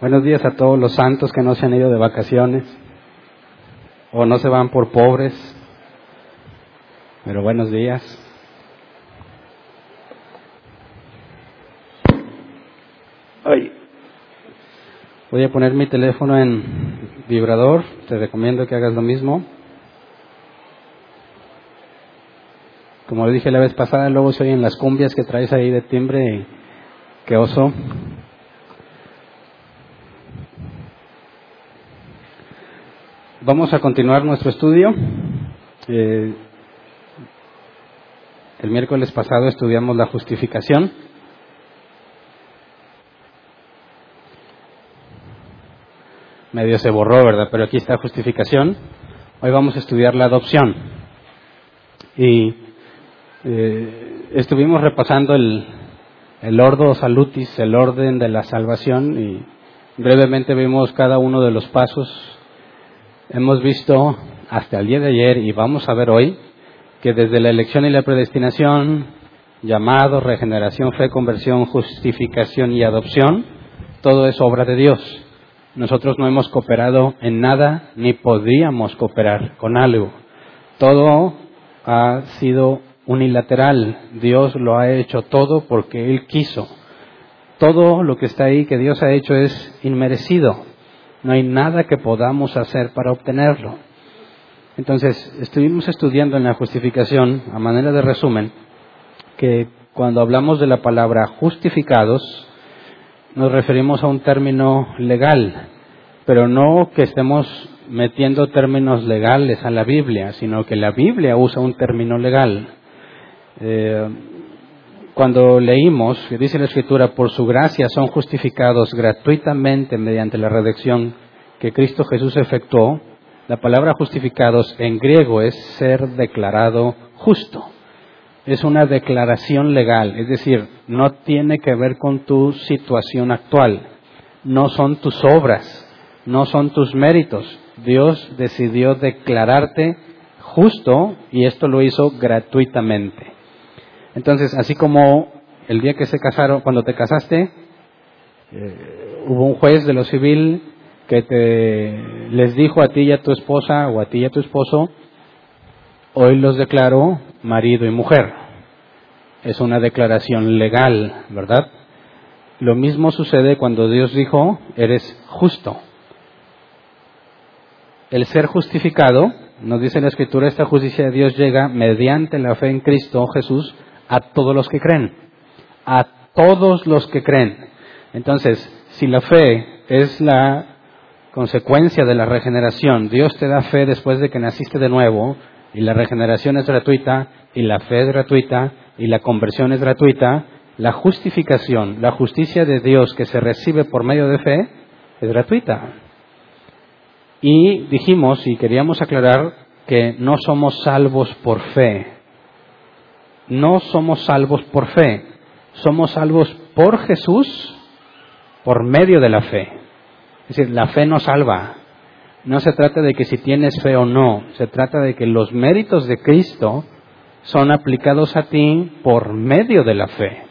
Buenos días a todos los santos que no se han ido de vacaciones o no se van por pobres. Pero buenos días. Ay. Voy a poner mi teléfono en vibrador. Te recomiendo que hagas lo mismo. Como le dije la vez pasada, luego se oyen las cumbias que traes ahí de timbre. Que oso. Vamos a continuar nuestro estudio. Eh, el miércoles pasado estudiamos la justificación. Medio se borró, ¿verdad? Pero aquí está justificación. Hoy vamos a estudiar la adopción. Y eh, estuvimos repasando el, el ordo salutis, el orden de la salvación, y brevemente vimos cada uno de los pasos hemos visto hasta el día de ayer y vamos a ver hoy que desde la elección y la predestinación, llamado, regeneración, fe, conversión, justificación y adopción, todo es obra de Dios. Nosotros no hemos cooperado en nada ni podíamos cooperar con algo. Todo ha sido unilateral. Dios lo ha hecho todo porque Él quiso. Todo lo que está ahí que Dios ha hecho es inmerecido. No hay nada que podamos hacer para obtenerlo. Entonces, estuvimos estudiando en la justificación, a manera de resumen, que cuando hablamos de la palabra justificados, nos referimos a un término legal, pero no que estemos metiendo términos legales a la Biblia, sino que la Biblia usa un término legal. Eh, cuando leímos, que dice la Escritura, por su gracia son justificados gratuitamente mediante la redención que Cristo Jesús efectuó, la palabra justificados en griego es ser declarado justo. Es una declaración legal, es decir, no tiene que ver con tu situación actual, no son tus obras, no son tus méritos. Dios decidió declararte justo y esto lo hizo gratuitamente. Entonces, así como el día que se casaron, cuando te casaste, eh, hubo un juez de lo civil que te les dijo a ti y a tu esposa o a ti y a tu esposo, hoy los declaró marido y mujer. Es una declaración legal, ¿verdad? Lo mismo sucede cuando Dios dijo, eres justo. El ser justificado, nos dice la Escritura, esta justicia de Dios llega mediante la fe en Cristo Jesús a todos los que creen. A todos los que creen. Entonces, si la fe es la consecuencia de la regeneración, Dios te da fe después de que naciste de nuevo, y la regeneración es gratuita, y la fe es gratuita, y la conversión es gratuita, la justificación, la justicia de Dios que se recibe por medio de fe, es gratuita. Y dijimos y queríamos aclarar que no somos salvos por fe, no somos salvos por fe, somos salvos por Jesús por medio de la fe. Es decir, la fe nos salva. No se trata de que si tienes fe o no, se trata de que los méritos de Cristo son aplicados a ti por medio de la fe.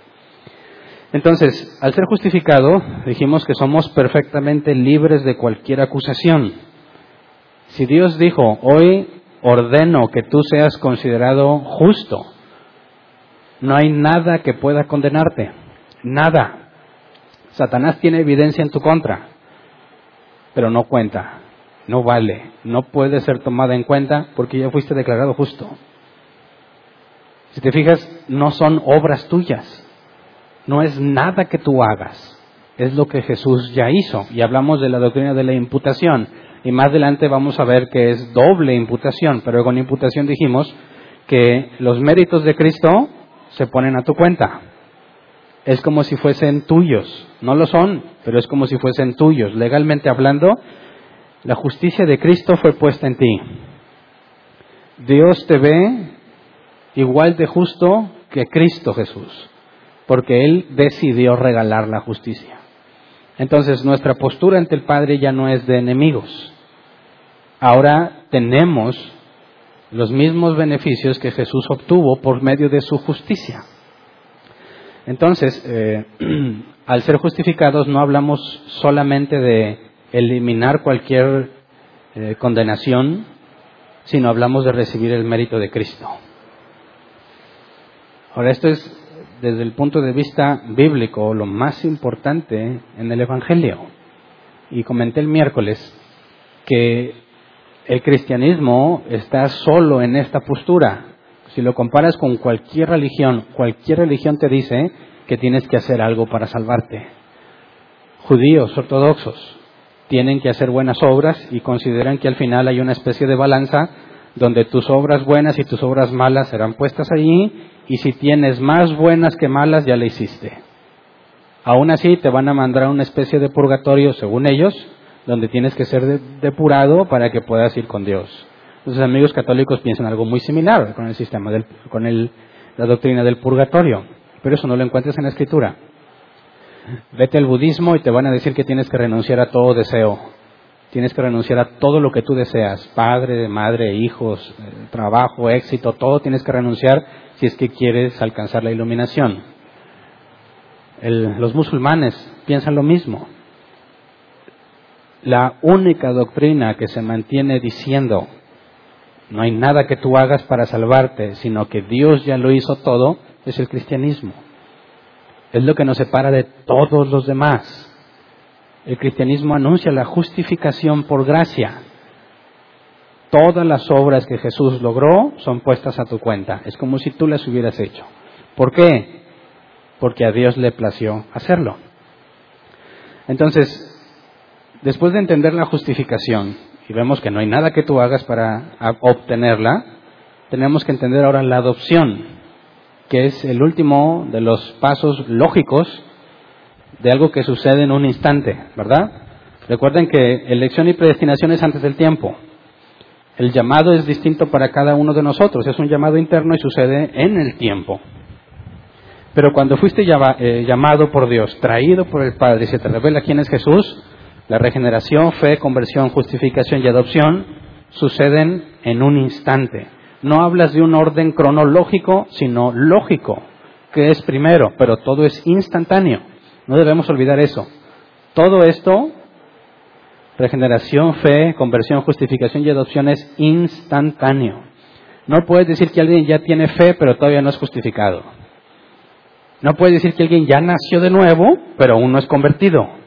Entonces, al ser justificado, dijimos que somos perfectamente libres de cualquier acusación. Si Dios dijo, hoy ordeno que tú seas considerado justo, no hay nada que pueda condenarte. Nada. Satanás tiene evidencia en tu contra, pero no cuenta, no vale, no puede ser tomada en cuenta porque ya fuiste declarado justo. Si te fijas, no son obras tuyas, no es nada que tú hagas, es lo que Jesús ya hizo. Y hablamos de la doctrina de la imputación, y más adelante vamos a ver que es doble imputación, pero con imputación dijimos que los méritos de Cristo se ponen a tu cuenta. es como si fuesen tuyos. No lo son, pero es como si fuesen tuyos. Legalmente hablando, la justicia de Cristo fue puesta en ti. Dios te ve igual de justo que Cristo Jesús, porque Él decidió regalar la justicia. Entonces nuestra postura ante el Padre ya no es de enemigos. Ahora tenemos los mismos beneficios que Jesús obtuvo por medio de su justicia. Entonces, eh, al ser justificados no hablamos solamente de eliminar cualquier eh, condenación, sino hablamos de recibir el mérito de Cristo. Ahora, esto es desde el punto de vista bíblico lo más importante en el Evangelio. Y comenté el miércoles que el cristianismo está solo en esta postura. Si lo comparas con cualquier religión, cualquier religión te dice que tienes que hacer algo para salvarte. Judíos ortodoxos tienen que hacer buenas obras y consideran que al final hay una especie de balanza donde tus obras buenas y tus obras malas serán puestas allí y si tienes más buenas que malas ya le hiciste. Aún así te van a mandar a una especie de purgatorio, según ellos, donde tienes que ser depurado para que puedas ir con Dios. Los amigos católicos piensan algo muy similar con el sistema, del, con el, la doctrina del purgatorio, pero eso no lo encuentras en la escritura. Vete al budismo y te van a decir que tienes que renunciar a todo deseo. Tienes que renunciar a todo lo que tú deseas, padre, madre, hijos, eh, trabajo, éxito, todo tienes que renunciar si es que quieres alcanzar la iluminación. los musulmanes piensan lo mismo. La única doctrina que se mantiene diciendo no hay nada que tú hagas para salvarte, sino que Dios ya lo hizo todo, es el cristianismo. Es lo que nos separa de todos los demás. El cristianismo anuncia la justificación por gracia. Todas las obras que Jesús logró son puestas a tu cuenta. Es como si tú las hubieras hecho. ¿Por qué? Porque a Dios le plació hacerlo. Entonces, después de entender la justificación, y vemos que no hay nada que tú hagas para obtenerla, tenemos que entender ahora la adopción, que es el último de los pasos lógicos de algo que sucede en un instante, ¿verdad? Recuerden que elección y predestinación es antes del tiempo. El llamado es distinto para cada uno de nosotros, es un llamado interno y sucede en el tiempo. Pero cuando fuiste eh, llamado por Dios, traído por el Padre y se te revela quién es Jesús, la regeneración, fe, conversión, justificación y adopción suceden en un instante. No hablas de un orden cronológico, sino lógico, que es primero, pero todo es instantáneo. No debemos olvidar eso. Todo esto, regeneración, fe, conversión, justificación y adopción es instantáneo. No puedes decir que alguien ya tiene fe, pero todavía no es justificado. No puedes decir que alguien ya nació de nuevo, pero aún no es convertido.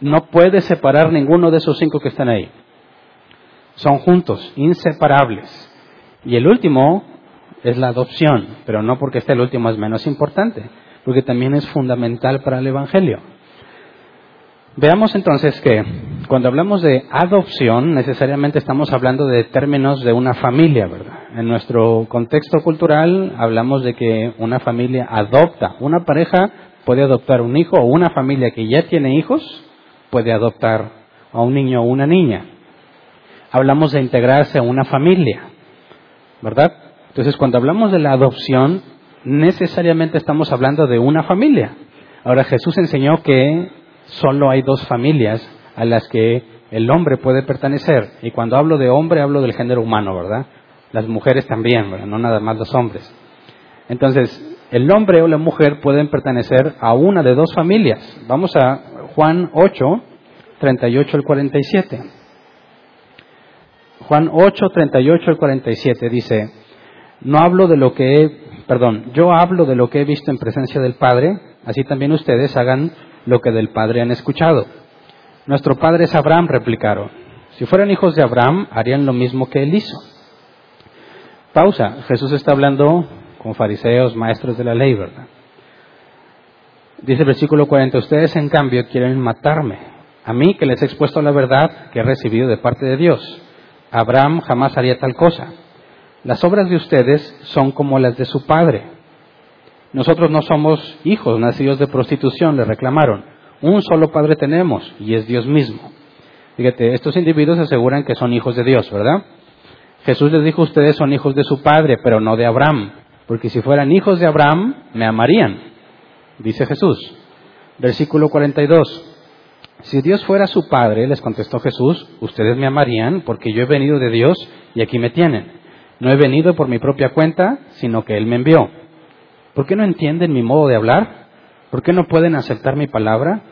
No puedes separar ninguno de esos cinco que están ahí. Son juntos, inseparables. Y el último es la adopción, pero no porque esté el último es menos importante porque también es fundamental para el Evangelio. Veamos entonces que cuando hablamos de adopción, necesariamente estamos hablando de términos de una familia, ¿verdad? En nuestro contexto cultural hablamos de que una familia adopta, una pareja puede adoptar un hijo o una familia que ya tiene hijos puede adoptar a un niño o una niña. Hablamos de integrarse a una familia, ¿verdad? Entonces, cuando hablamos de la adopción, necesariamente estamos hablando de una familia. Ahora Jesús enseñó que solo hay dos familias a las que el hombre puede pertenecer. Y cuando hablo de hombre hablo del género humano, ¿verdad? Las mujeres también, ¿verdad? no nada más los hombres. Entonces, el hombre o la mujer pueden pertenecer a una de dos familias. Vamos a Juan 8, 38 al 47. Juan 8, 38 al 47 dice, no hablo de lo que he perdón, yo hablo de lo que he visto en presencia del Padre, así también ustedes hagan lo que del Padre han escuchado. Nuestro padre es Abraham, replicaron. Si fueran hijos de Abraham, harían lo mismo que él hizo. Pausa. Jesús está hablando con fariseos, maestros de la ley, ¿verdad? Dice el versículo 40, ustedes en cambio quieren matarme, a mí que les he expuesto la verdad que he recibido de parte de Dios. Abraham jamás haría tal cosa. Las obras de ustedes son como las de su padre. nosotros no somos hijos nacidos de prostitución, le reclamaron. Un solo Padre tenemos y es Dios mismo. Fíjate, estos individuos aseguran que son hijos de Dios, ¿verdad? Jesús les dijo, ustedes son hijos de su Padre, pero no de Abraham, porque si fueran hijos de Abraham, me amarían, dice Jesús. Versículo 42. Si Dios fuera su Padre, les contestó Jesús, ustedes me amarían porque yo he venido de Dios y aquí me tienen. No he venido por mi propia cuenta, sino que Él me envió. ¿Por qué no entienden mi modo de hablar? ¿Por qué no pueden aceptar mi palabra?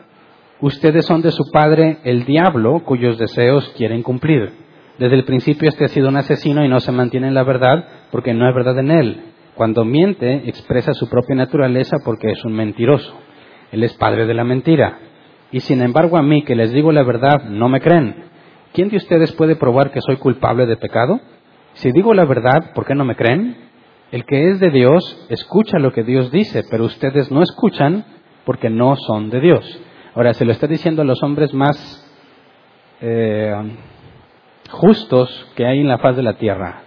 Ustedes son de su padre el diablo, cuyos deseos quieren cumplir. Desde el principio este ha sido un asesino y no se mantiene en la verdad porque no hay verdad en él. Cuando miente, expresa su propia naturaleza porque es un mentiroso. Él es padre de la mentira. Y sin embargo a mí, que les digo la verdad, no me creen. ¿Quién de ustedes puede probar que soy culpable de pecado? Si digo la verdad, ¿por qué no me creen? El que es de Dios escucha lo que Dios dice, pero ustedes no escuchan porque no son de Dios. Ahora, se lo está diciendo a los hombres más eh, justos que hay en la faz de la tierra.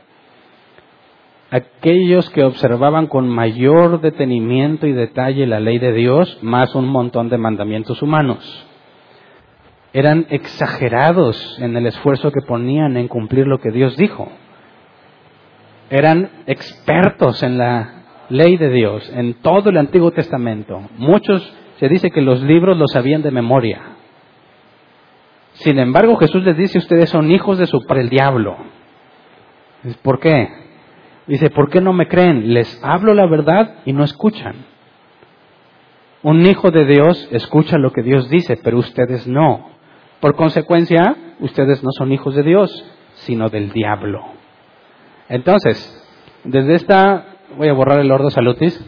Aquellos que observaban con mayor detenimiento y detalle la ley de Dios, más un montón de mandamientos humanos. Eran exagerados en el esfuerzo que ponían en cumplir lo que Dios dijo. Eran expertos en la ley de Dios, en todo el Antiguo Testamento. Muchos se dice que los libros los sabían de memoria. Sin embargo, Jesús les dice, ustedes son hijos de su para el diablo. ¿Por qué? Dice, ¿por qué no me creen? Les hablo la verdad y no escuchan. Un hijo de Dios escucha lo que Dios dice, pero ustedes no. Por consecuencia, ustedes no son hijos de Dios, sino del diablo. Entonces, desde esta, voy a borrar el ordo salutis,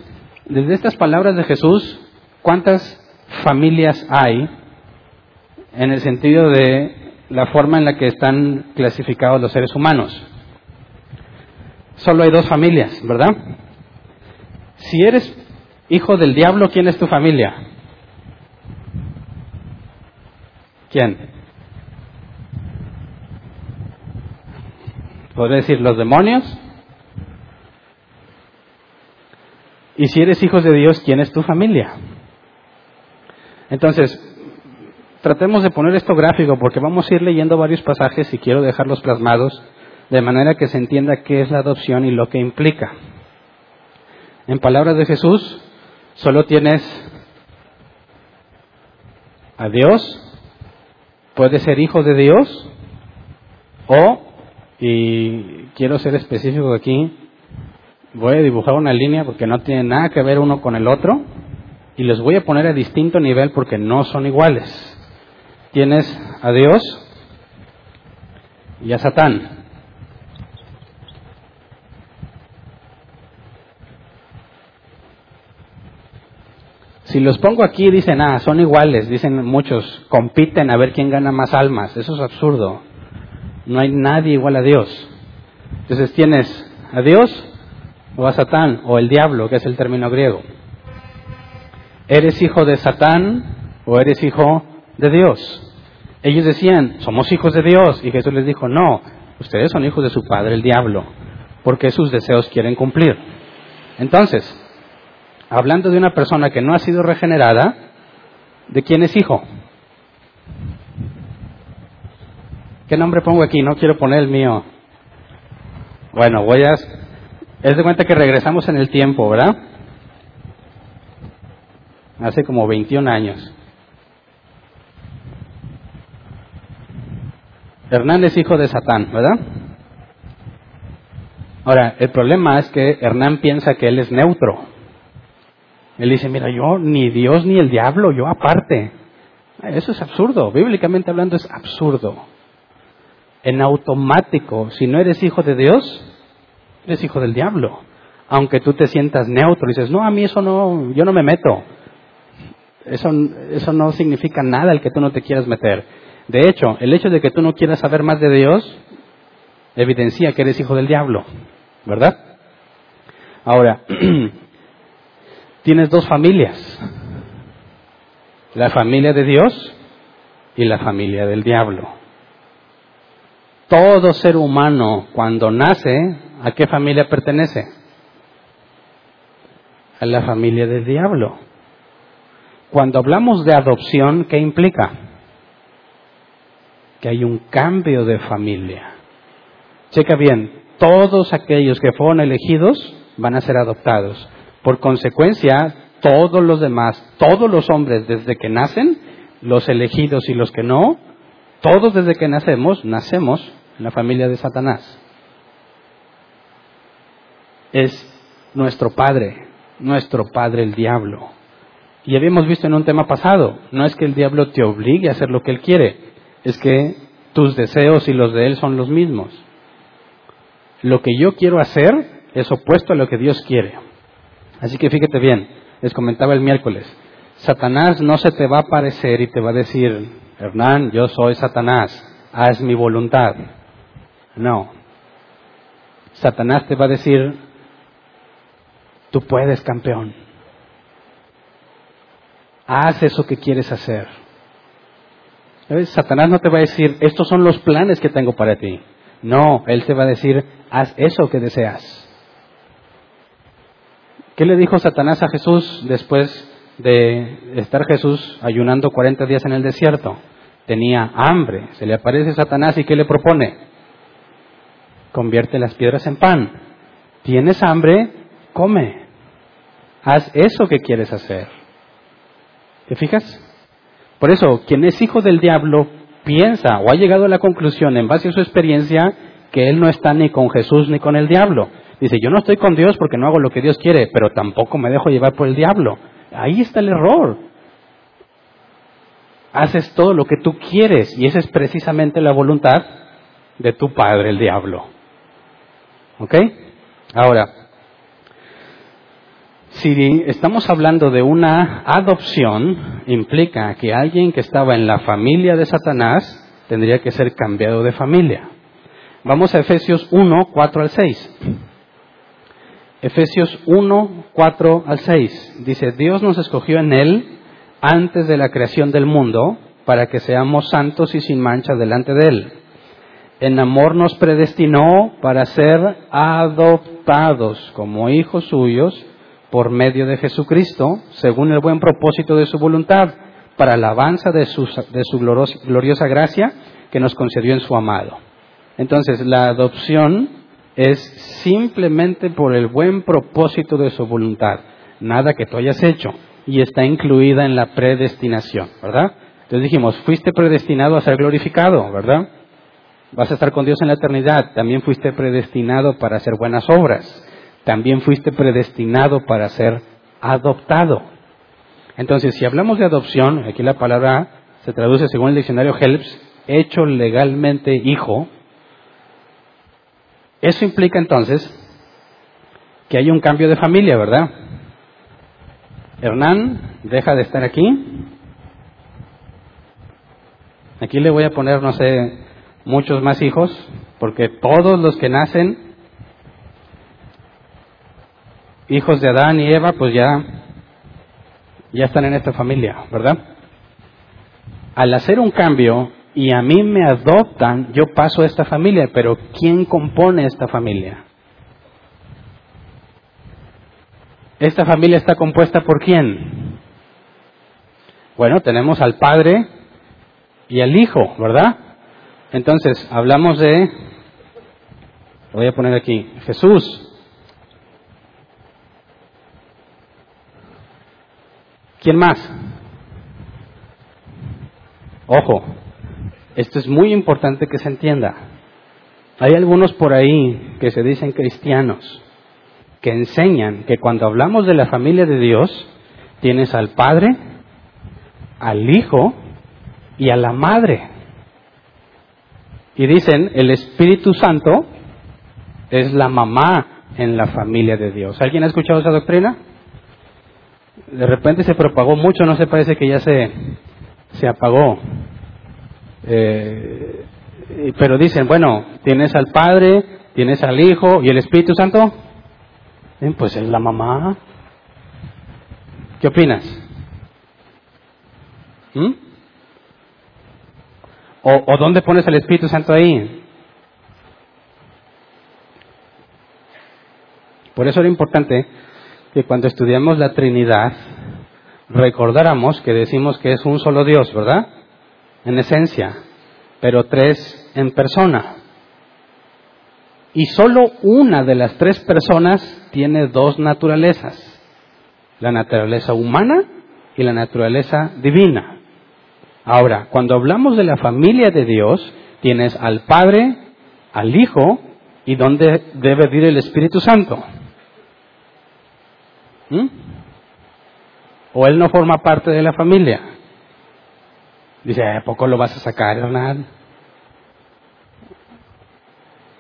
desde estas palabras de Jesús ¿Cuántas familias hay en el sentido de la forma en la que están clasificados los seres humanos? Solo hay dos familias, ¿verdad? Si eres hijo del diablo, ¿quién es tu familia? ¿Quién? ¿Podría decir los demonios? Y si eres hijo de Dios, ¿quién es tu familia? Entonces, tratemos de poner esto gráfico porque vamos a ir leyendo varios pasajes y quiero dejarlos plasmados de manera que se entienda qué es la adopción y lo que implica. En palabras de Jesús, solo tienes a Dios, puedes ser hijo de Dios o, y quiero ser específico aquí, voy a dibujar una línea porque no tiene nada que ver uno con el otro, y los voy a poner a distinto nivel porque no son iguales. Tienes a Dios y a Satán. Si los pongo aquí, dicen, ah, son iguales, dicen muchos, compiten a ver quién gana más almas. Eso es absurdo. No hay nadie igual a Dios. Entonces tienes a Dios o a Satán o el diablo, que es el término griego. ¿eres hijo de Satán o eres hijo de Dios? Ellos decían, somos hijos de Dios. Y Jesús les dijo, no, ustedes son hijos de su padre, el diablo, porque sus deseos quieren cumplir. Entonces, hablando de una persona que no ha sido regenerada, ¿de quién es hijo? ¿Qué nombre pongo aquí? No quiero poner el mío. Bueno, voy a... Es de cuenta que regresamos en el tiempo, ¿verdad? hace como 21 años. Hernán es hijo de Satán, ¿verdad? Ahora, el problema es que Hernán piensa que él es neutro. Él dice, mira, yo ni Dios ni el diablo, yo aparte. Eso es absurdo, bíblicamente hablando es absurdo. En automático, si no eres hijo de Dios, eres hijo del diablo. Aunque tú te sientas neutro y dices, no, a mí eso no, yo no me meto. Eso, eso no significa nada el que tú no te quieras meter. De hecho, el hecho de que tú no quieras saber más de Dios evidencia que eres hijo del diablo, ¿verdad? Ahora, tienes dos familias, la familia de Dios y la familia del diablo. Todo ser humano cuando nace, ¿a qué familia pertenece? a la familia del diablo. Cuando hablamos de adopción, ¿qué implica? Que hay un cambio de familia. Checa bien, todos aquellos que fueron elegidos van a ser adoptados. Por consecuencia, todos los demás, todos los hombres desde que nacen, los elegidos y los que no, todos desde que nacemos, nacemos en la familia de Satanás. Es nuestro padre, nuestro padre el diablo. Y habíamos visto en un tema pasado, no es que el diablo te obligue a hacer lo que él quiere, es que tus deseos y los de él son los mismos. Lo que yo quiero hacer es opuesto a lo que Dios quiere. Así que fíjate bien, les comentaba el miércoles, Satanás no se te va a aparecer y te va a decir, Hernán, yo soy Satanás, haz mi voluntad. No. Satanás te va a decir, tú puedes, campeón. Haz eso que quieres hacer. Satanás no te va a decir, estos son los planes que tengo para ti. No, él te va a decir, haz eso que deseas. ¿Qué le dijo Satanás a Jesús después de estar Jesús ayunando 40 días en el desierto? Tenía hambre. Se le aparece Satanás y ¿qué le propone? Convierte las piedras en pan. ¿Tienes hambre? Come. Haz eso que quieres hacer. ¿Te fijas? Por eso, quien es hijo del diablo piensa o ha llegado a la conclusión en base a su experiencia que él no está ni con Jesús ni con el diablo. Dice, yo no estoy con Dios porque no hago lo que Dios quiere, pero tampoco me dejo llevar por el diablo. Ahí está el error. Haces todo lo que tú quieres y esa es precisamente la voluntad de tu padre, el diablo. ¿Ok? Ahora, si estamos hablando de una adopción, implica que alguien que estaba en la familia de Satanás tendría que ser cambiado de familia. Vamos a Efesios 1, 4 al 6. Efesios 1, 4 al 6. Dice, Dios nos escogió en Él antes de la creación del mundo para que seamos santos y sin mancha delante de Él. En amor nos predestinó para ser adoptados como hijos suyos por medio de Jesucristo, según el buen propósito de su voluntad, para alabanza de su, de su gloriosa gracia que nos concedió en su amado. Entonces, la adopción es simplemente por el buen propósito de su voluntad, nada que tú hayas hecho, y está incluida en la predestinación, ¿verdad? Entonces dijimos, fuiste predestinado a ser glorificado, ¿verdad? Vas a estar con Dios en la eternidad, también fuiste predestinado para hacer buenas obras, también fuiste predestinado para ser adoptado. Entonces, si hablamos de adopción, aquí la palabra se traduce según el diccionario Helps, hecho legalmente hijo, eso implica entonces que hay un cambio de familia, ¿verdad? Hernán deja de estar aquí. Aquí le voy a poner, no sé, muchos más hijos, porque todos los que nacen, hijos de Adán y Eva, pues ya, ya están en esta familia, ¿verdad? Al hacer un cambio, y a mí me adoptan, yo paso a esta familia, pero ¿quién compone esta familia? ¿Esta familia está compuesta por quién? Bueno, tenemos al Padre y al Hijo, ¿verdad? Entonces, hablamos de, voy a poner aquí, Jesús. ¿Quién más? Ojo, esto es muy importante que se entienda. Hay algunos por ahí que se dicen cristianos, que enseñan que cuando hablamos de la familia de Dios, tienes al Padre, al Hijo y a la Madre. Y dicen, el Espíritu Santo es la mamá en la familia de Dios. ¿Alguien ha escuchado esa doctrina? De repente se propagó mucho, no se parece que ya se, se apagó. Eh, pero dicen, bueno, tienes al Padre, tienes al Hijo y el Espíritu Santo. pues es la mamá. ¿Qué opinas? ¿Mm? ¿O, ¿O dónde pones el Espíritu Santo ahí? Por eso era importante que cuando estudiamos la Trinidad recordáramos que decimos que es un solo Dios, ¿verdad? En esencia, pero tres en persona. Y solo una de las tres personas tiene dos naturalezas, la naturaleza humana y la naturaleza divina. Ahora, cuando hablamos de la familia de Dios, tienes al Padre, al Hijo y dónde debe vivir el Espíritu Santo. ¿Mm? ¿O él no forma parte de la familia? Dice, ¿a poco lo vas a sacar, Hernán?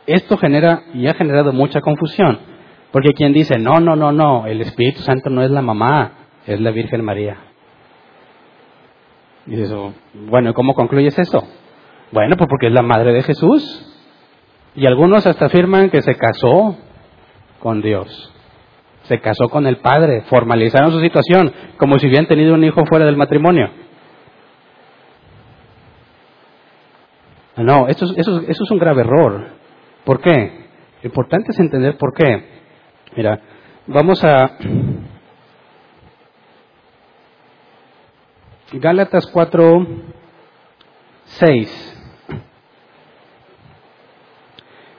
Esto genera y ha generado mucha confusión. Porque quien dice, no, no, no, no, el Espíritu Santo no es la mamá, es la Virgen María. Y dices, bueno, ¿cómo concluyes eso? Bueno, pues porque es la madre de Jesús. Y algunos hasta afirman que se casó con Dios. Se casó con el Padre, formalizaron su situación como si hubieran tenido un hijo fuera del matrimonio. No, eso, eso, eso es un grave error. ¿Por qué? Lo importante es entender por qué. Mira, vamos a Gálatas 4, 6.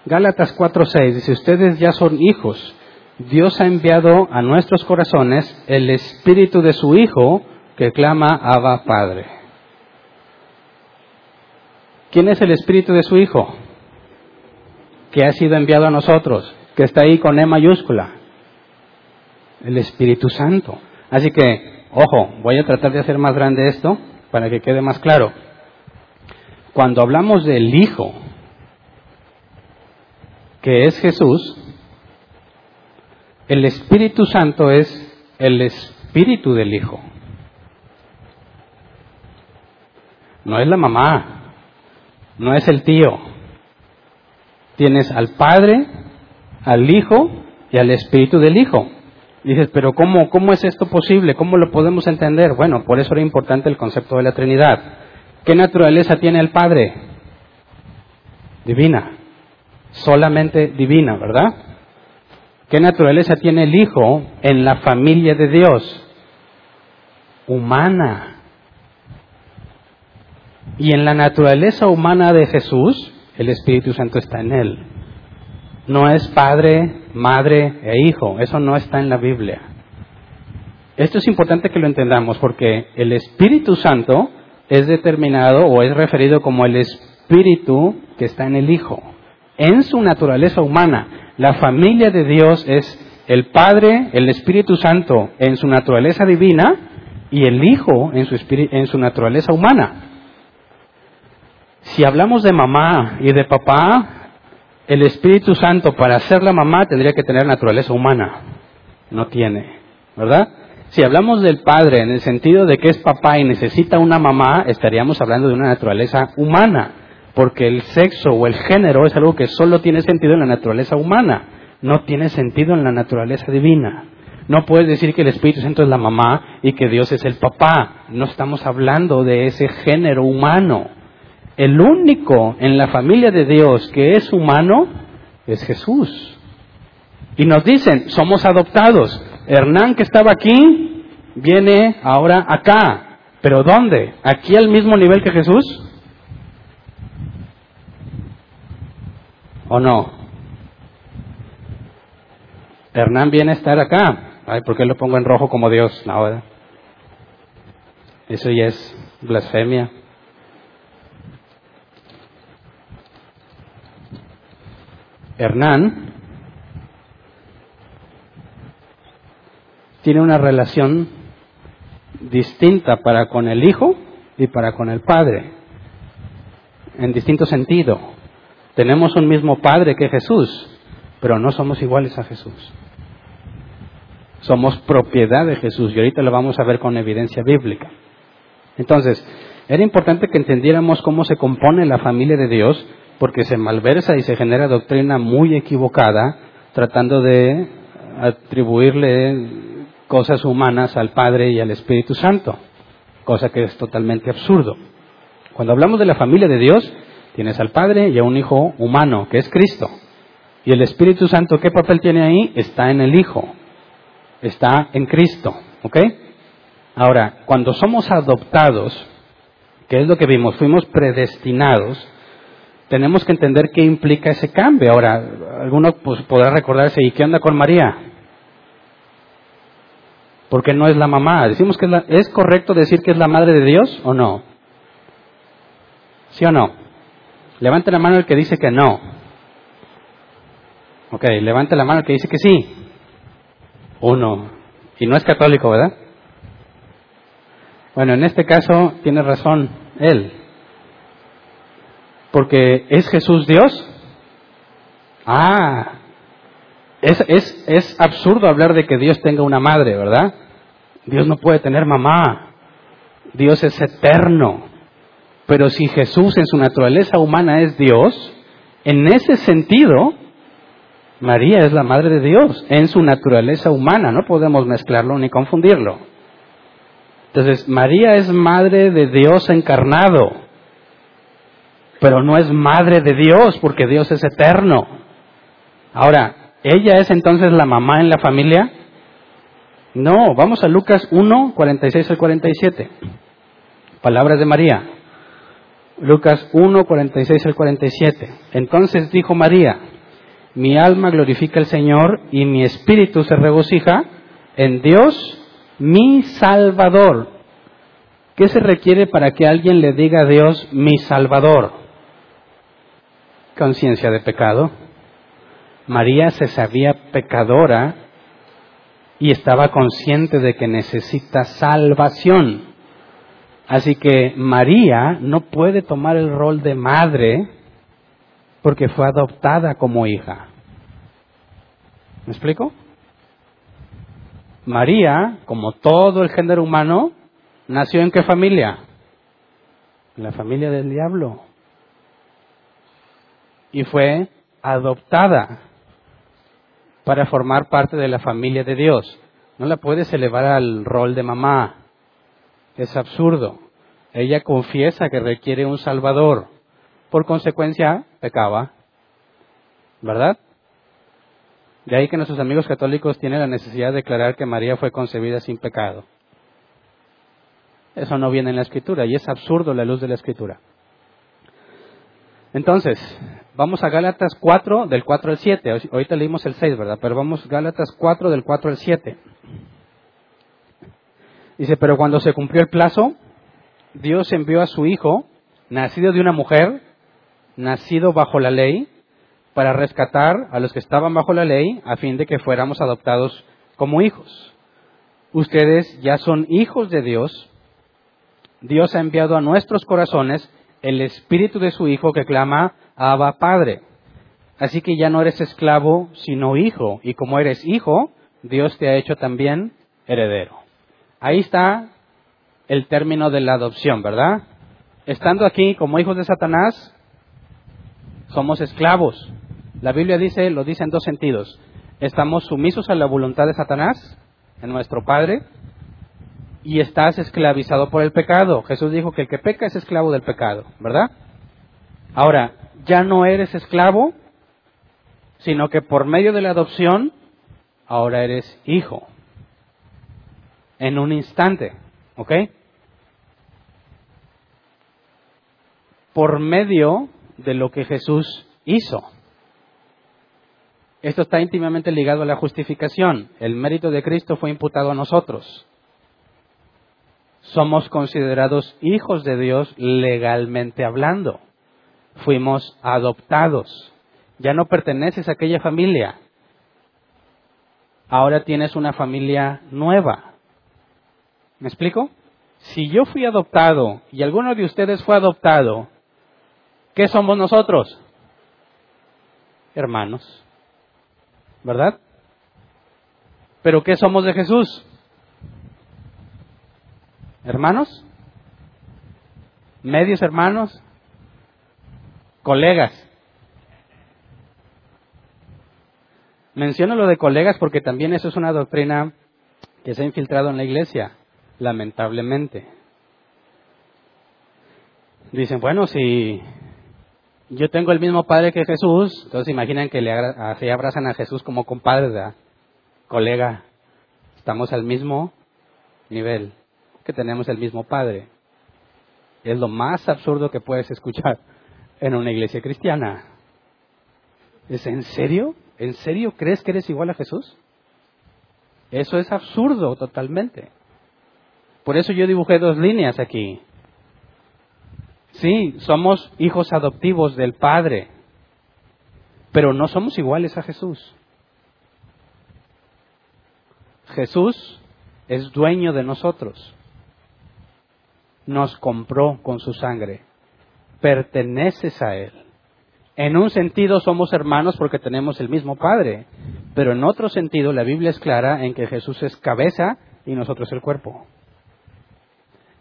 Gálatas 4:6 dice, ustedes ya son hijos. Dios ha enviado a nuestros corazones el espíritu de su Hijo que clama Abba Padre. ¿Quién es el espíritu de su Hijo? Que ha sido enviado a nosotros, que está ahí con E mayúscula. El Espíritu Santo. Así que, ojo, voy a tratar de hacer más grande esto para que quede más claro. Cuando hablamos del Hijo, que es Jesús, el Espíritu Santo es el Espíritu del Hijo. No es la mamá, no es el tío. Tienes al Padre, al Hijo y al Espíritu del Hijo. dices, pero ¿cómo, ¿cómo es esto posible? ¿Cómo lo podemos entender? Bueno, por eso era importante el concepto de la Trinidad. ¿Qué naturaleza tiene el Padre? Divina solamente divina, ¿verdad? ¿Qué naturaleza tiene el Hijo en la familia de Dios? Humana. Y en la naturaleza humana de Jesús, el Espíritu Santo está en él. No es padre, madre e hijo. Eso no está en la Biblia. Esto es importante que lo entendamos porque el Espíritu Santo es determinado o es referido como el Espíritu que está en el Hijo en su naturaleza humana. La familia de Dios es el Padre, el Espíritu Santo en su naturaleza divina y el Hijo en su, en su naturaleza humana. Si hablamos de mamá y de papá, el Espíritu Santo para ser la mamá tendría que tener naturaleza humana. No tiene, ¿verdad? Si hablamos del Padre en el sentido de que es papá y necesita una mamá, estaríamos hablando de una naturaleza humana porque el sexo o el género es algo que solo tiene sentido en la naturaleza humana, no tiene sentido en la naturaleza divina. No puedes decir que el Espíritu Santo es la mamá y que Dios es el papá. No estamos hablando de ese género humano. El único en la familia de Dios que es humano es Jesús. Y nos dicen, somos adoptados. Hernán que estaba aquí, viene ahora acá. ¿Pero dónde? ¿Aquí al mismo nivel que Jesús? ¿O no? Hernán viene a estar acá. Ay, ¿por qué lo pongo en rojo como Dios? No, Eso ya es blasfemia. Hernán tiene una relación distinta para con el Hijo y para con el Padre, en distinto sentido. Tenemos un mismo Padre que Jesús, pero no somos iguales a Jesús. Somos propiedad de Jesús y ahorita lo vamos a ver con evidencia bíblica. Entonces, era importante que entendiéramos cómo se compone la familia de Dios, porque se malversa y se genera doctrina muy equivocada, tratando de atribuirle cosas humanas al Padre y al Espíritu Santo, cosa que es totalmente absurdo. Cuando hablamos de la familia de Dios, Tienes al Padre y a un Hijo humano, que es Cristo. Y el Espíritu Santo, ¿qué papel tiene ahí? Está en el Hijo. está en Cristo, ¿ok? Ahora, cuando somos adoptados, ¿qué es lo que vimos? Fuimos predestinados, tenemos que entender qué implica ese cambio. Ahora, alguno pues, podrá recordarse, ¿y qué onda con María? Porque no es la mamá. Decimos que es, la, ¿es correcto decir que es la madre de Dios o no? ¿Sí o no? Levante la mano el que dice que no. Ok, levante la mano el que dice que sí. Uno. Y no es católico, ¿verdad? Bueno, en este caso tiene razón él. Porque ¿es Jesús Dios? Ah, es, es, es absurdo hablar de que Dios tenga una madre, ¿verdad? Dios no puede tener mamá. Dios es eterno. Pero si Jesús en su naturaleza humana es Dios, en ese sentido, María es la madre de Dios en su naturaleza humana, no podemos mezclarlo ni confundirlo. Entonces, María es madre de Dios encarnado, pero no es madre de Dios porque Dios es eterno. Ahora, ¿ella es entonces la mamá en la familia? No, vamos a Lucas 1, 46 al 47. Palabras de María. Lucas 1, 46 al 47. Entonces dijo María, mi alma glorifica al Señor y mi espíritu se regocija en Dios, mi Salvador. ¿Qué se requiere para que alguien le diga a Dios, mi Salvador? Conciencia de pecado. María se sabía pecadora y estaba consciente de que necesita salvación. Así que María no puede tomar el rol de madre porque fue adoptada como hija. ¿Me explico? María, como todo el género humano, nació en qué familia? En la familia del diablo. Y fue adoptada para formar parte de la familia de Dios. No la puedes elevar al rol de mamá. Es absurdo. Ella confiesa que requiere un Salvador por consecuencia pecaba. ¿Verdad? De ahí que nuestros amigos católicos tienen la necesidad de declarar que María fue concebida sin pecado. Eso no viene en la escritura y es absurdo la luz de la escritura. Entonces, vamos a Gálatas 4 del 4 al 7. Ahorita leímos el 6, ¿verdad? Pero vamos a Gálatas 4 del 4 al 7. Dice, pero cuando se cumplió el plazo, Dios envió a su Hijo, nacido de una mujer, nacido bajo la ley para rescatar a los que estaban bajo la ley a fin de que fuéramos adoptados como hijos. Ustedes ya son hijos de Dios. Dios ha enviado a nuestros corazones el espíritu de su Hijo que clama, Abba Padre. Así que ya no eres esclavo, sino hijo. Y como eres hijo, Dios te ha hecho también heredero. Ahí está el término de la adopción, ¿verdad? Estando aquí como hijos de Satanás, somos esclavos. La Biblia dice, lo dice en dos sentidos. Estamos sumisos a la voluntad de Satanás, en nuestro Padre, y estás esclavizado por el pecado. Jesús dijo que el que peca es esclavo del pecado, ¿verdad? Ahora, ya no eres esclavo, sino que por medio de la adopción, ahora eres hijo. En un instante, ¿ok? Por medio de lo que Jesús hizo. Esto está íntimamente ligado a la justificación. El mérito de Cristo fue imputado a nosotros. Somos considerados hijos de Dios legalmente hablando. Fuimos adoptados. Ya no perteneces a aquella familia. Ahora tienes una familia nueva. ¿Me explico? Si yo fui adoptado y alguno de ustedes fue adoptado, ¿Qué somos nosotros? Hermanos. ¿Verdad? ¿Pero qué somos de Jesús? ¿Hermanos? ¿Medios hermanos? ¿Colegas? Menciono lo de colegas porque también eso es una doctrina que se ha infiltrado en la iglesia, lamentablemente. Dicen, bueno, si yo tengo el mismo padre que Jesús, entonces imaginan que le se abrazan a Jesús como compadre, colega, Estamos al mismo nivel, que tenemos el mismo Padre. Es lo más absurdo que puedes escuchar en una iglesia cristiana. ¿Es en serio? ¿En serio crees que eres igual a Jesús? Eso es absurdo totalmente. Por eso yo dibujé dos líneas aquí. Sí, somos hijos adoptivos del Padre, pero no somos iguales a Jesús. Jesús es dueño de nosotros. Nos compró con su sangre. Perteneces a Él. En un sentido somos hermanos porque tenemos el mismo Padre, pero en otro sentido la Biblia es clara en que Jesús es cabeza y nosotros el cuerpo.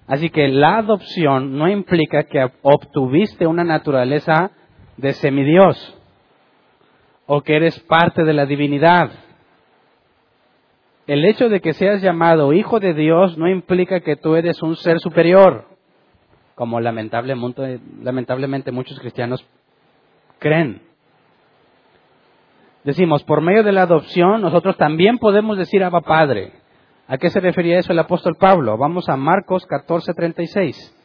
Así que la adopción no implica que obtuviste una naturaleza de semidios o que eres parte de la divinidad. El hecho de que seas llamado hijo de Dios no implica que tú eres un ser superior, como lamentablemente, lamentablemente muchos cristianos creen. Decimos, por medio de la adopción, nosotros también podemos decir Abba Padre. ¿A qué se refería eso el apóstol Pablo? Vamos a Marcos 14:36.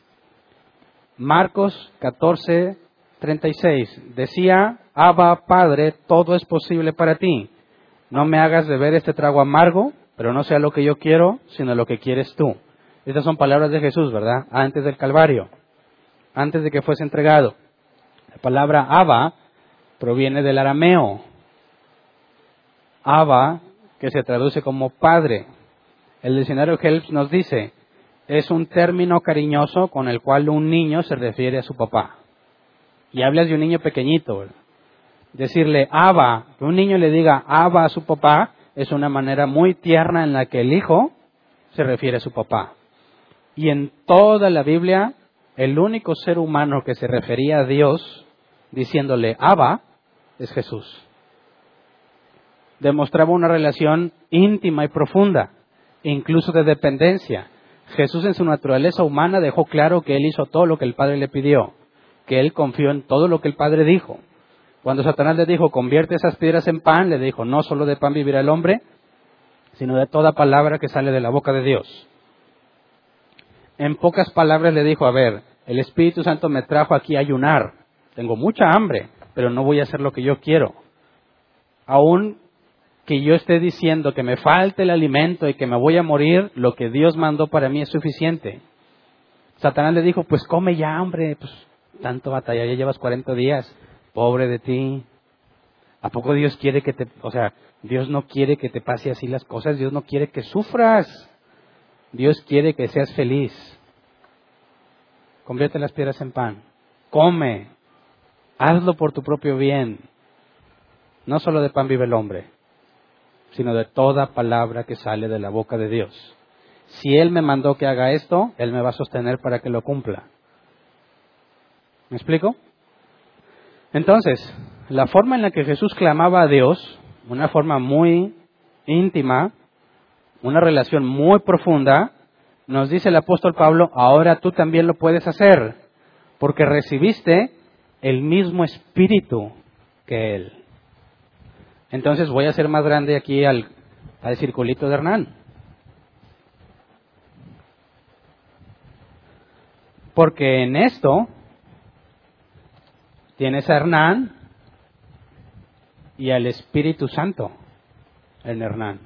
Marcos 14:36. Decía, Abba Padre, todo es posible para ti. No me hagas beber este trago amargo, pero no sea lo que yo quiero, sino lo que quieres tú. Estas son palabras de Jesús, ¿verdad? Antes del Calvario, antes de que fuese entregado. La palabra Abba proviene del arameo. Abba, que se traduce como padre. El diccionario Helps nos dice, es un término cariñoso con el cual un niño se refiere a su papá. Y hablas de un niño pequeñito. Decirle Abba, que un niño le diga Abba a su papá, es una manera muy tierna en la que el hijo se refiere a su papá. Y en toda la Biblia, el único ser humano que se refería a Dios diciéndole Abba es Jesús. Demostraba una relación íntima y profunda, incluso de dependencia. Jesús en su naturaleza humana dejó claro que él hizo todo lo que el Padre le pidió, que él confió en todo lo que el Padre dijo. Cuando Satanás le dijo, convierte esas piedras en pan, le dijo, no solo de pan vivirá el hombre, sino de toda palabra que sale de la boca de Dios. En pocas palabras le dijo, a ver, el Espíritu Santo me trajo aquí a ayunar, tengo mucha hambre, pero no voy a hacer lo que yo quiero. Aún que yo esté diciendo que me falte el alimento y que me voy a morir, lo que Dios mandó para mí es suficiente. Satanás le dijo, pues come ya, hombre, pues tanto batalla, ya llevas 40 días, pobre de ti. ¿A poco Dios quiere que te, o sea, Dios no quiere que te pase así las cosas, Dios no quiere que sufras, Dios quiere que seas feliz. Convierte las piedras en pan, come, Hazlo por tu propio bien. No solo de pan vive el hombre, sino de toda palabra que sale de la boca de Dios. Si Él me mandó que haga esto, Él me va a sostener para que lo cumpla. ¿Me explico? Entonces, la forma en la que Jesús clamaba a Dios, una forma muy íntima, una relación muy profunda, nos dice el apóstol Pablo, ahora tú también lo puedes hacer, porque recibiste el mismo espíritu que Él. Entonces voy a hacer más grande aquí al, al circulito de Hernán. Porque en esto tienes a Hernán y al Espíritu Santo en Hernán.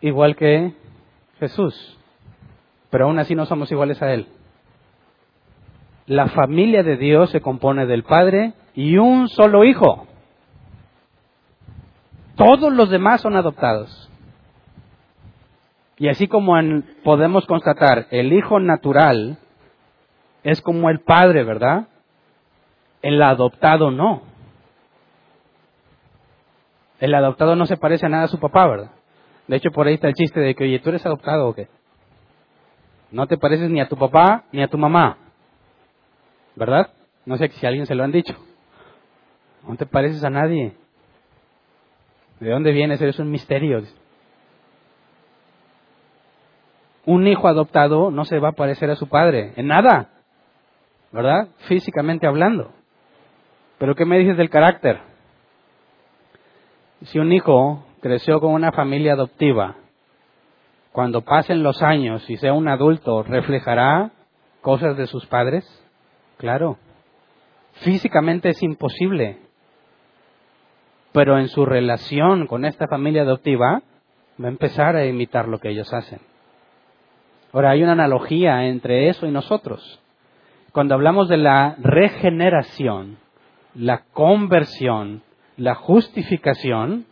Igual que Jesús. Pero aún así no somos iguales a Él la familia de Dios se compone del Padre y un solo Hijo. Todos los demás son adoptados. Y así como podemos constatar, el Hijo natural es como el Padre, ¿verdad? El adoptado no. El adoptado no se parece a nada a su papá, ¿verdad? De hecho, por ahí está el chiste de que, oye, ¿tú eres adoptado o qué? No te pareces ni a tu papá ni a tu mamá. ¿verdad? No sé si a alguien se lo han dicho. No te pareces a nadie. ¿De dónde vienes? Eres un misterio. Un hijo adoptado no se va a parecer a su padre, en nada, ¿verdad? Físicamente hablando. Pero ¿qué me dices del carácter? Si un hijo creció con una familia adoptiva, cuando pasen los años y sea un adulto, ¿reflejará cosas de sus padres? Claro. Físicamente es imposible. Pero en su relación con esta familia adoptiva, va a empezar a imitar lo que ellos hacen. Ahora, hay una analogía entre eso y nosotros. Cuando hablamos de la regeneración, la conversión, la justificación,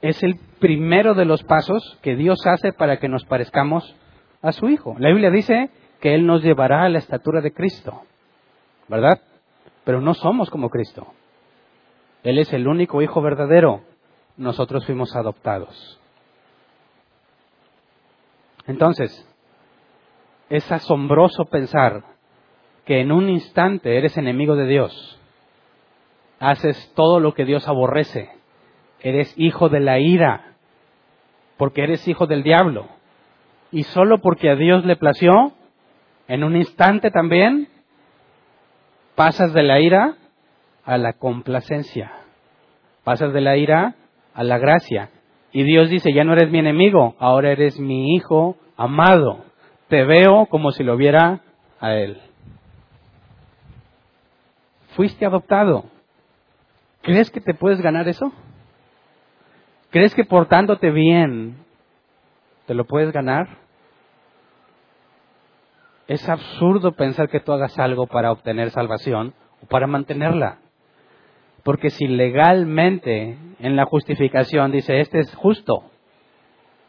es el primero de los pasos que Dios hace para que nos parezcamos a su Hijo. La Biblia dice que Él nos llevará a la estatura de Cristo, ¿verdad? Pero no somos como Cristo. Él es el único Hijo verdadero. Nosotros fuimos adoptados. Entonces, es asombroso pensar que en un instante eres enemigo de Dios. Haces todo lo que Dios aborrece. Eres hijo de la ira, porque eres hijo del diablo. Y solo porque a Dios le plació, en un instante también, pasas de la ira a la complacencia. Pasas de la ira a la gracia. Y Dios dice, ya no eres mi enemigo, ahora eres mi hijo amado. Te veo como si lo viera a Él. Fuiste adoptado. ¿Crees que te puedes ganar eso? ¿Crees que portándote bien te lo puedes ganar? Es absurdo pensar que tú hagas algo para obtener salvación o para mantenerla. Porque si legalmente en la justificación dice, este es justo,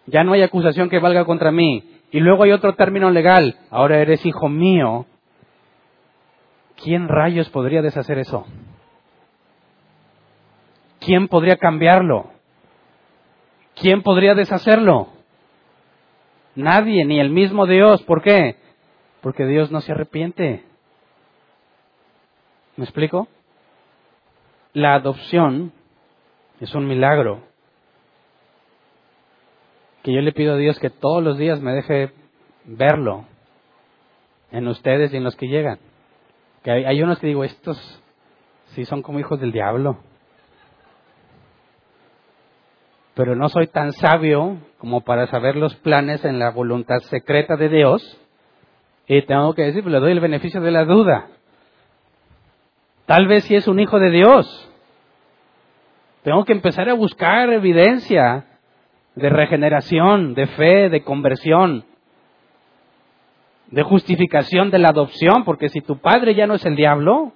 ya no hay acusación que valga contra mí, y luego hay otro término legal, ahora eres hijo mío, ¿quién rayos podría deshacer eso? ¿Quién podría cambiarlo? ¿Quién podría deshacerlo? Nadie, ni el mismo Dios. ¿Por qué? Porque Dios no se arrepiente. ¿Me explico? la adopción es un milagro. Que yo le pido a Dios que todos los días me deje verlo en ustedes y en los que llegan. Que hay, unos que digo, estos sí son como hijos del diablo. Pero no soy tan sabio como para saber los planes en la voluntad secreta de Dios. Y tengo que decir, pues le doy el beneficio de la duda. Tal vez si es un hijo de Dios. Tengo que empezar a buscar evidencia de regeneración, de fe, de conversión, de justificación de la adopción, porque si tu padre ya no es el diablo,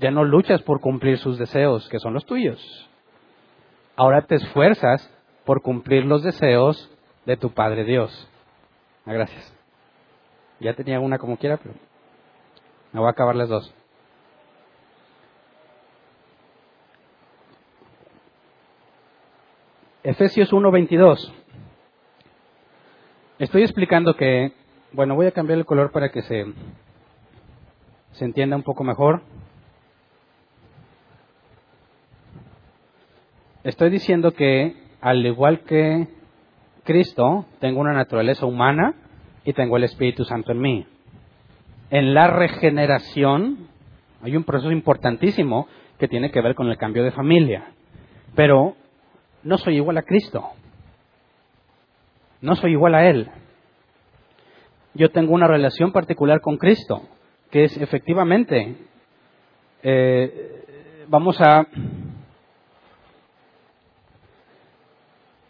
ya no luchas por cumplir sus deseos, que son los tuyos. Ahora te esfuerzas por cumplir los deseos de tu Padre Dios. Ah, gracias. Ya tenía una como quiera, pero me voy a acabar las dos. Efesios 1:22. Estoy explicando que, bueno, voy a cambiar el color para que se, se entienda un poco mejor. Estoy diciendo que, al igual que Cristo, tengo una naturaleza humana y tengo el Espíritu Santo en mí. En la regeneración hay un proceso importantísimo que tiene que ver con el cambio de familia. Pero no soy igual a Cristo. No soy igual a Él. Yo tengo una relación particular con Cristo, que es efectivamente, eh, vamos a,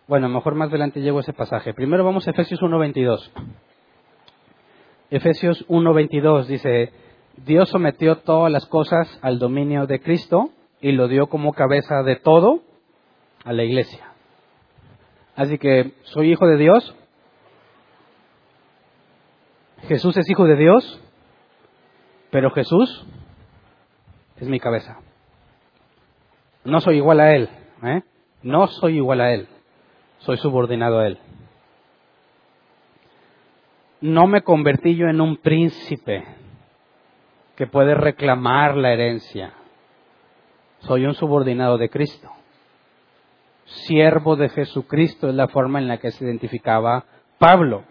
bueno, mejor más adelante llego a ese pasaje. Primero vamos a Efesios 1.22. Efesios 1.22 dice, Dios sometió todas las cosas al dominio de Cristo y lo dio como cabeza de todo a la iglesia. Así que soy hijo de Dios. Jesús es hijo de Dios, pero Jesús es mi cabeza. No soy igual a Él, ¿eh? no soy igual a Él, soy subordinado a Él. No me convertí yo en un príncipe que puede reclamar la herencia. Soy un subordinado de Cristo siervo de Jesucristo, es la forma en la que se identificaba Pablo.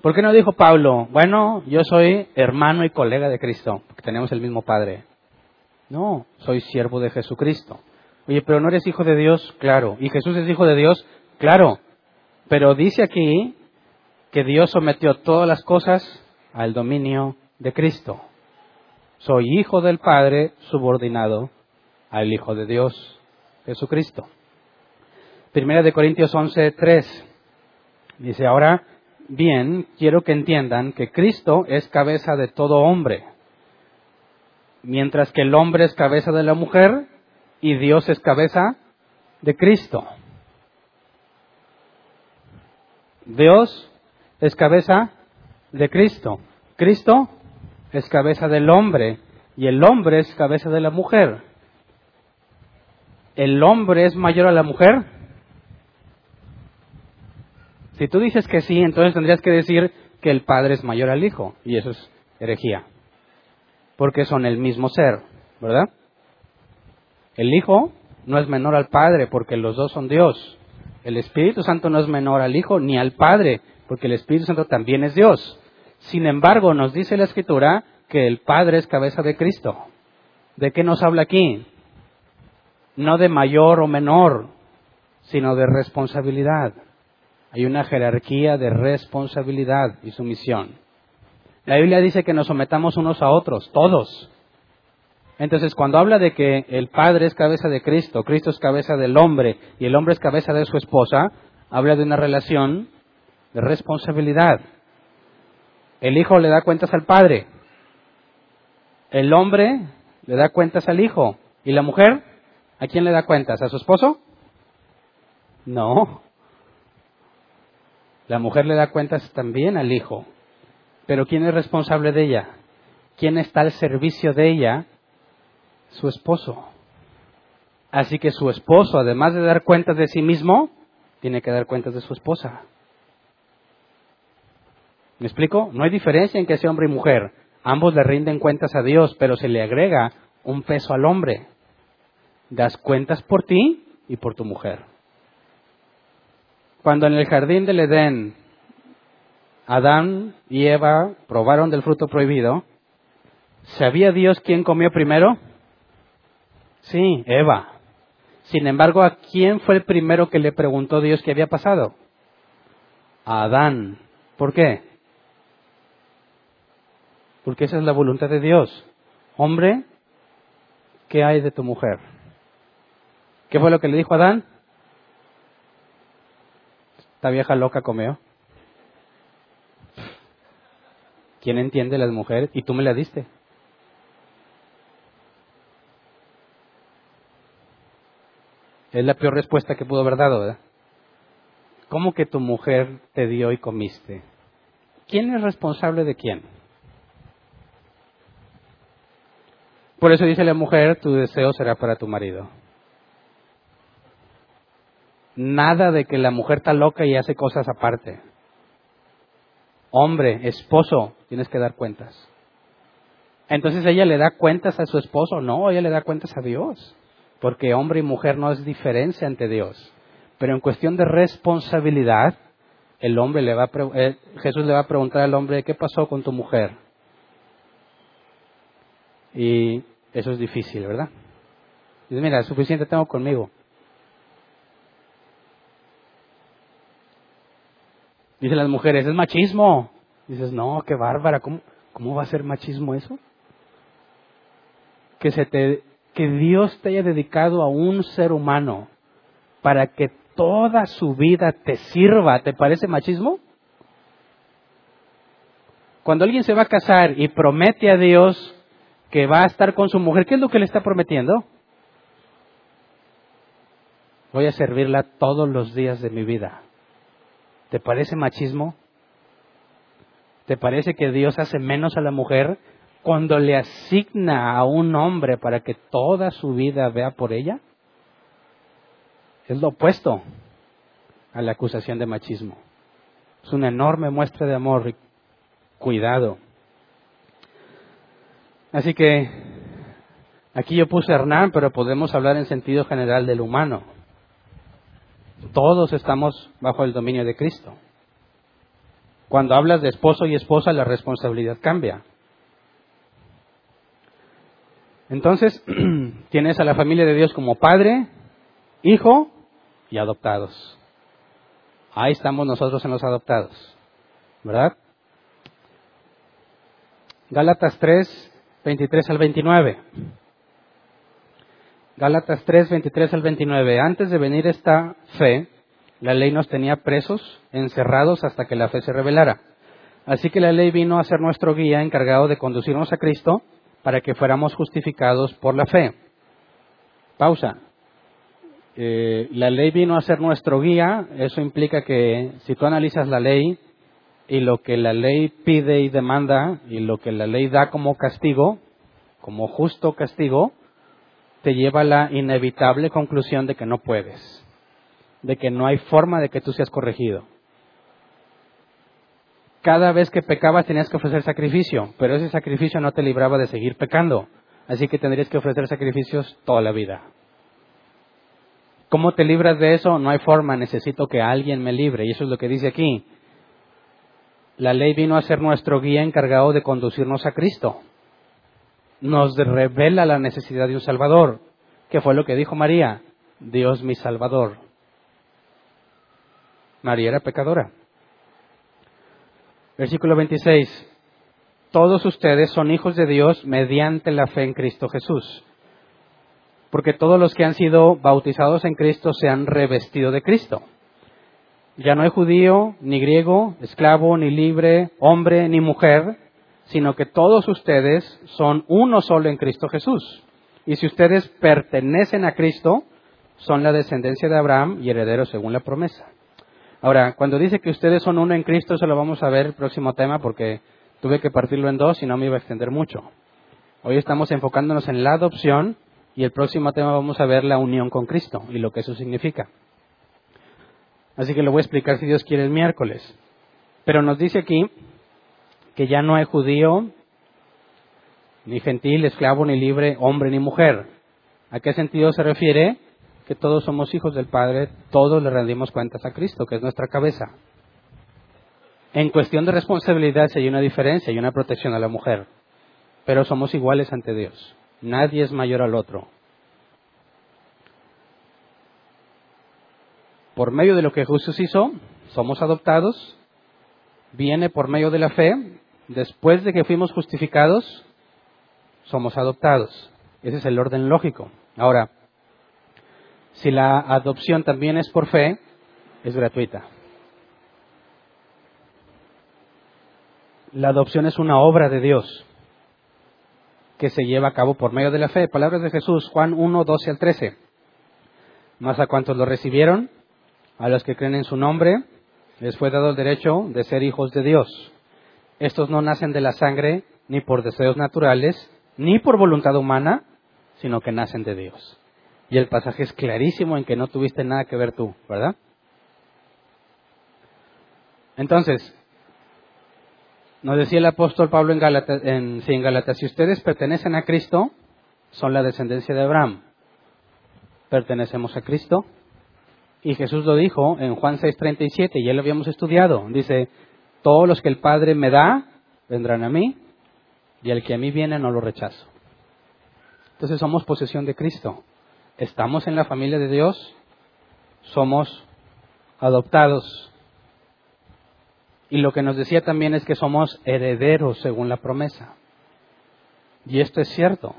¿Por qué no dijo Pablo, bueno, yo soy hermano y colega de Cristo, porque tenemos el mismo Padre? No, soy siervo de Jesucristo. Oye, pero no eres hijo de Dios, claro. ¿Y Jesús es hijo de Dios? Claro. Pero dice aquí que Dios sometió todas las cosas al dominio de Cristo. Soy hijo del Padre subordinado al Hijo de Dios, Jesucristo. Primera de Corintios 11, 3. Dice, ahora bien, quiero que entiendan que Cristo es cabeza de todo hombre, mientras que el hombre es cabeza de la mujer y Dios es cabeza de Cristo. Dios es cabeza de Cristo. Cristo es cabeza del hombre y el hombre es cabeza de la mujer. ¿El hombre es mayor a la mujer? Si tú dices que sí, entonces tendrías que decir que el padre es mayor al hijo, y eso es herejía, porque son el mismo ser, ¿verdad? El hijo no es menor al padre, porque los dos son Dios. El Espíritu Santo no es menor al hijo ni al padre, porque el Espíritu Santo también es Dios. Sin embargo, nos dice la Escritura que el Padre es cabeza de Cristo. ¿De qué nos habla aquí? No de mayor o menor, sino de responsabilidad. Hay una jerarquía de responsabilidad y sumisión. La Biblia dice que nos sometamos unos a otros, todos. Entonces, cuando habla de que el Padre es cabeza de Cristo, Cristo es cabeza del hombre y el hombre es cabeza de su esposa, habla de una relación de responsabilidad. El hijo le da cuentas al padre. El hombre le da cuentas al hijo. ¿Y la mujer? ¿A quién le da cuentas? ¿A su esposo? No. La mujer le da cuentas también al hijo. Pero ¿quién es responsable de ella? ¿Quién está al servicio de ella? Su esposo. Así que su esposo, además de dar cuentas de sí mismo, tiene que dar cuentas de su esposa. ¿Me explico? No hay diferencia en que sea hombre y mujer. Ambos le rinden cuentas a Dios, pero se le agrega un peso al hombre. Das cuentas por ti y por tu mujer. Cuando en el jardín del Edén Adán y Eva probaron del fruto prohibido, ¿sabía Dios quién comió primero? Sí, Eva. Sin embargo, ¿a quién fue el primero que le preguntó Dios qué había pasado? A Adán. ¿Por qué? porque esa es la voluntad de Dios. Hombre, ¿qué hay de tu mujer? ¿Qué fue lo que le dijo Adán? Esta vieja loca comió. ¿Quién entiende las mujeres? Y tú me la diste. Es la peor respuesta que pudo haber dado, ¿verdad? ¿Cómo que tu mujer te dio y comiste? ¿Quién es responsable de quién? Por eso dice la mujer, tu deseo será para tu marido. Nada de que la mujer está loca y hace cosas aparte. Hombre, esposo, tienes que dar cuentas. Entonces ella le da cuentas a su esposo, no, ella le da cuentas a Dios, porque hombre y mujer no es diferencia ante Dios. Pero en cuestión de responsabilidad, el hombre le va a eh, Jesús le va a preguntar al hombre, ¿qué pasó con tu mujer? Y eso es difícil, ¿verdad? Dice, mira, suficiente tengo conmigo. Dicen las mujeres, es machismo. Dices, no, qué bárbara, ¿cómo, cómo va a ser machismo eso? Que, se te, que Dios te haya dedicado a un ser humano para que toda su vida te sirva, ¿te parece machismo? Cuando alguien se va a casar y promete a Dios que va a estar con su mujer, ¿qué es lo que le está prometiendo? Voy a servirla todos los días de mi vida. ¿Te parece machismo? ¿Te parece que Dios hace menos a la mujer cuando le asigna a un hombre para que toda su vida vea por ella? Es lo opuesto a la acusación de machismo. Es una enorme muestra de amor. Cuidado. Así que aquí yo puse Hernán, pero podemos hablar en sentido general del humano. Todos estamos bajo el dominio de Cristo. Cuando hablas de esposo y esposa, la responsabilidad cambia. Entonces, tienes a la familia de Dios como padre, hijo y adoptados. Ahí estamos nosotros en los adoptados, ¿verdad? Gálatas 3, 23 al 29. Gálatas 3, 23 al 29. Antes de venir esta fe, la ley nos tenía presos, encerrados hasta que la fe se revelara. Así que la ley vino a ser nuestro guía encargado de conducirnos a Cristo para que fuéramos justificados por la fe. Pausa. Eh, la ley vino a ser nuestro guía, eso implica que si tú analizas la ley y lo que la ley pide y demanda y lo que la ley da como castigo, como justo castigo, te lleva a la inevitable conclusión de que no puedes, de que no hay forma de que tú seas corregido. Cada vez que pecabas tenías que ofrecer sacrificio, pero ese sacrificio no te libraba de seguir pecando, así que tendrías que ofrecer sacrificios toda la vida. ¿Cómo te libras de eso? No hay forma, necesito que alguien me libre. Y eso es lo que dice aquí. La ley vino a ser nuestro guía encargado de conducirnos a Cristo. Nos revela la necesidad de un Salvador, que fue lo que dijo María, Dios mi Salvador. María era pecadora. Versículo 26. Todos ustedes son hijos de Dios mediante la fe en Cristo Jesús porque todos los que han sido bautizados en Cristo se han revestido de Cristo. Ya no hay judío, ni griego, esclavo, ni libre, hombre, ni mujer, sino que todos ustedes son uno solo en Cristo Jesús. Y si ustedes pertenecen a Cristo, son la descendencia de Abraham y herederos según la promesa. Ahora, cuando dice que ustedes son uno en Cristo, eso lo vamos a ver el próximo tema porque tuve que partirlo en dos y no me iba a extender mucho. Hoy estamos enfocándonos en la adopción y el próximo tema vamos a ver la unión con Cristo y lo que eso significa. Así que lo voy a explicar si Dios quiere el miércoles. Pero nos dice aquí que ya no hay judío, ni gentil, esclavo, ni libre, hombre, ni mujer. ¿A qué sentido se refiere? Que todos somos hijos del Padre, todos le rendimos cuentas a Cristo, que es nuestra cabeza. En cuestión de responsabilidad si hay una diferencia, hay una protección a la mujer, pero somos iguales ante Dios. Nadie es mayor al otro. Por medio de lo que Jesús hizo, somos adoptados, viene por medio de la fe, después de que fuimos justificados, somos adoptados. Ese es el orden lógico. Ahora, si la adopción también es por fe, es gratuita. La adopción es una obra de Dios que se lleva a cabo por medio de la fe. Palabras de Jesús, Juan 1, 12 al 13. Más a cuantos lo recibieron, a los que creen en su nombre, les fue dado el derecho de ser hijos de Dios. Estos no nacen de la sangre, ni por deseos naturales, ni por voluntad humana, sino que nacen de Dios. Y el pasaje es clarísimo en que no tuviste nada que ver tú, ¿verdad? Entonces, nos decía el apóstol Pablo en Gálatas, en, si ustedes pertenecen a Cristo, son la descendencia de Abraham. Pertenecemos a Cristo. Y Jesús lo dijo en Juan 6:37, y ya lo habíamos estudiado. Dice, todos los que el Padre me da, vendrán a mí, y el que a mí viene no lo rechazo. Entonces somos posesión de Cristo. Estamos en la familia de Dios, somos adoptados y lo que nos decía también es que somos herederos según la promesa. Y esto es cierto.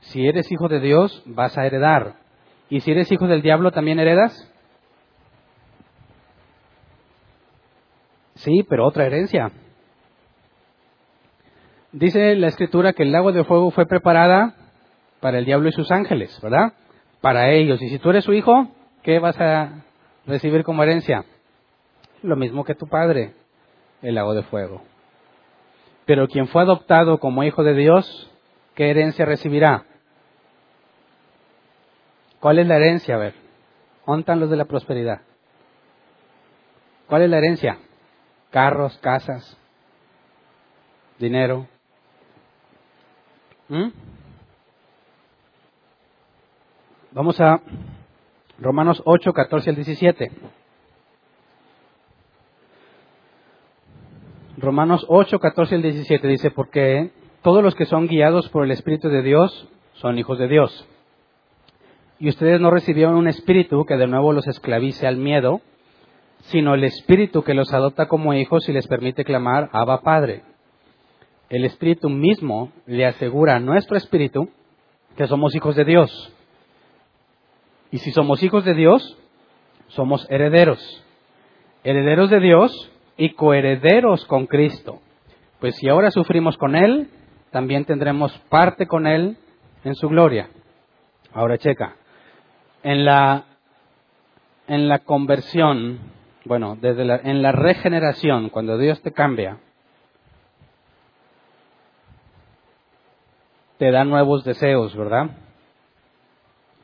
Si eres hijo de Dios, vas a heredar. ¿Y si eres hijo del diablo, también heredas? Sí, pero otra herencia. Dice la escritura que el lago de fuego fue preparada para el diablo y sus ángeles, ¿verdad? Para ellos. Y si tú eres su hijo, ¿qué vas a recibir como herencia? Lo mismo que tu padre el lago de fuego. Pero quien fue adoptado como hijo de Dios, ¿qué herencia recibirá? ¿Cuál es la herencia? A ver, ¿dónde los de la prosperidad? ¿Cuál es la herencia? Carros, casas, dinero. ¿Mm? Vamos a Romanos 8, 14 al 17. Romanos 8, 14 al 17 dice, porque todos los que son guiados por el Espíritu de Dios, son hijos de Dios. Y ustedes no recibieron un espíritu que de nuevo los esclavice al miedo, sino el espíritu que los adopta como hijos y les permite clamar Abba Padre. El espíritu mismo le asegura a nuestro espíritu que somos hijos de Dios. Y si somos hijos de Dios, somos herederos. Herederos de Dios y coherederos con Cristo. Pues si ahora sufrimos con Él, también tendremos parte con Él en su gloria. Ahora checa. En la, en la conversión, bueno, desde la, en la regeneración, cuando Dios te cambia, te da nuevos deseos, ¿verdad?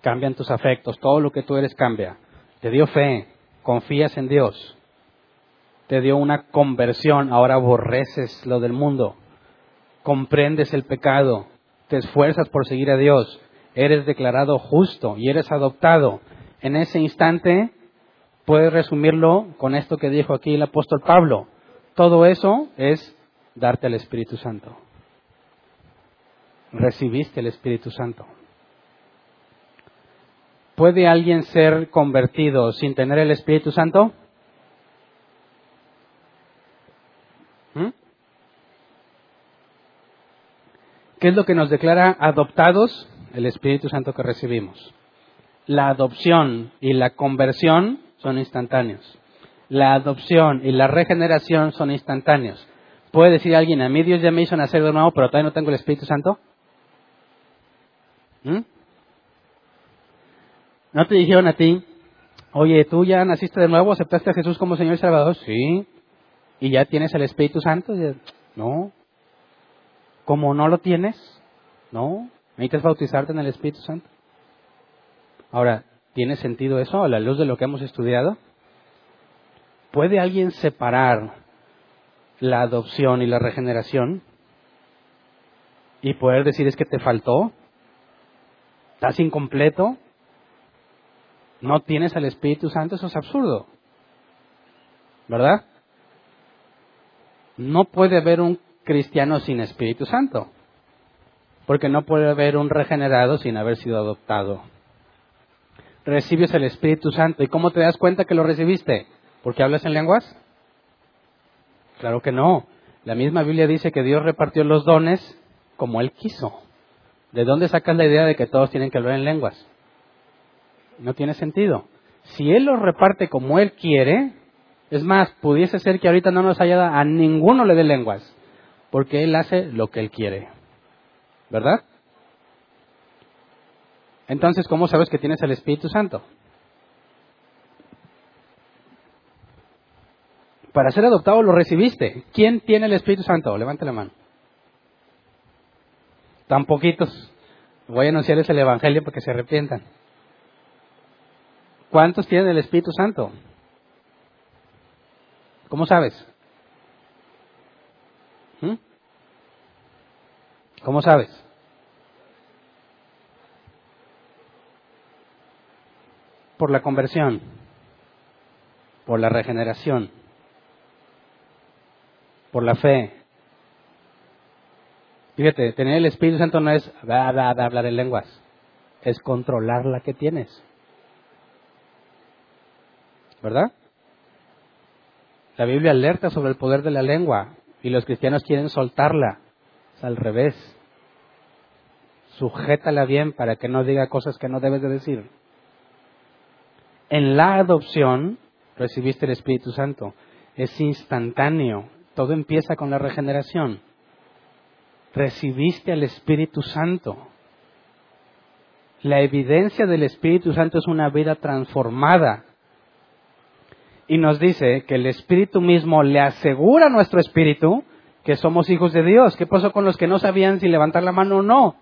Cambian tus afectos, todo lo que tú eres cambia. Te dio fe, confías en Dios. Te dio una conversión, ahora aborreces lo del mundo. Comprendes el pecado, te esfuerzas por seguir a Dios, eres declarado justo y eres adoptado. En ese instante puedes resumirlo con esto que dijo aquí el apóstol Pablo. Todo eso es darte el Espíritu Santo. Recibiste el Espíritu Santo. ¿Puede alguien ser convertido sin tener el Espíritu Santo? ¿Mm? ¿Qué es lo que nos declara adoptados? El Espíritu Santo que recibimos. La adopción y la conversión son instantáneos. La adopción y la regeneración son instantáneos. ¿Puede decir alguien, a mí Dios ya me hizo nacer de nuevo, pero todavía no tengo el Espíritu Santo? ¿Mm? ¿No te dijeron a ti, oye, tú ya naciste de nuevo, aceptaste a Jesús como Señor y Salvador? Sí. ¿Y ya tienes el Espíritu Santo? No. ¿Cómo no lo tienes? No. Necesitas bautizarte en el Espíritu Santo. Ahora, ¿tiene sentido eso a la luz de lo que hemos estudiado? ¿Puede alguien separar la adopción y la regeneración y poder decir es que te faltó? ¿Estás incompleto? ¿No tienes al Espíritu Santo? Eso es absurdo. ¿Verdad? No puede haber un cristiano sin Espíritu Santo. Porque no puede haber un regenerado sin haber sido adoptado. Recibes el Espíritu Santo. ¿Y cómo te das cuenta que lo recibiste? ¿Porque hablas en lenguas? Claro que no. La misma Biblia dice que Dios repartió los dones como Él quiso. ¿De dónde sacas la idea de que todos tienen que hablar en lenguas? No tiene sentido. Si Él los reparte como Él quiere, es más, pudiese ser que ahorita no nos haya a ninguno le dé lenguas, porque Él hace lo que Él quiere. ¿Verdad? Entonces, ¿cómo sabes que tienes el Espíritu Santo? Para ser adoptado lo recibiste. ¿Quién tiene el Espíritu Santo? Levante la mano. Tan poquitos. Voy a anunciarles el Evangelio para que se arrepientan. ¿Cuántos tienen el Espíritu Santo? ¿Cómo sabes? ¿Mm? ¿Cómo sabes? Por la conversión, por la regeneración, por la fe. Fíjate, tener el Espíritu Santo no es hablar en lenguas, es controlar la que tienes. ¿verdad? La Biblia alerta sobre el poder de la lengua y los cristianos quieren soltarla. Es al revés. Sujétala bien para que no diga cosas que no debes de decir. En la adopción recibiste el Espíritu Santo. Es instantáneo. Todo empieza con la regeneración. Recibiste al Espíritu Santo. La evidencia del Espíritu Santo es una vida transformada y nos dice que el Espíritu mismo le asegura a nuestro espíritu que somos hijos de Dios. ¿Qué pasó con los que no sabían si levantar la mano o no?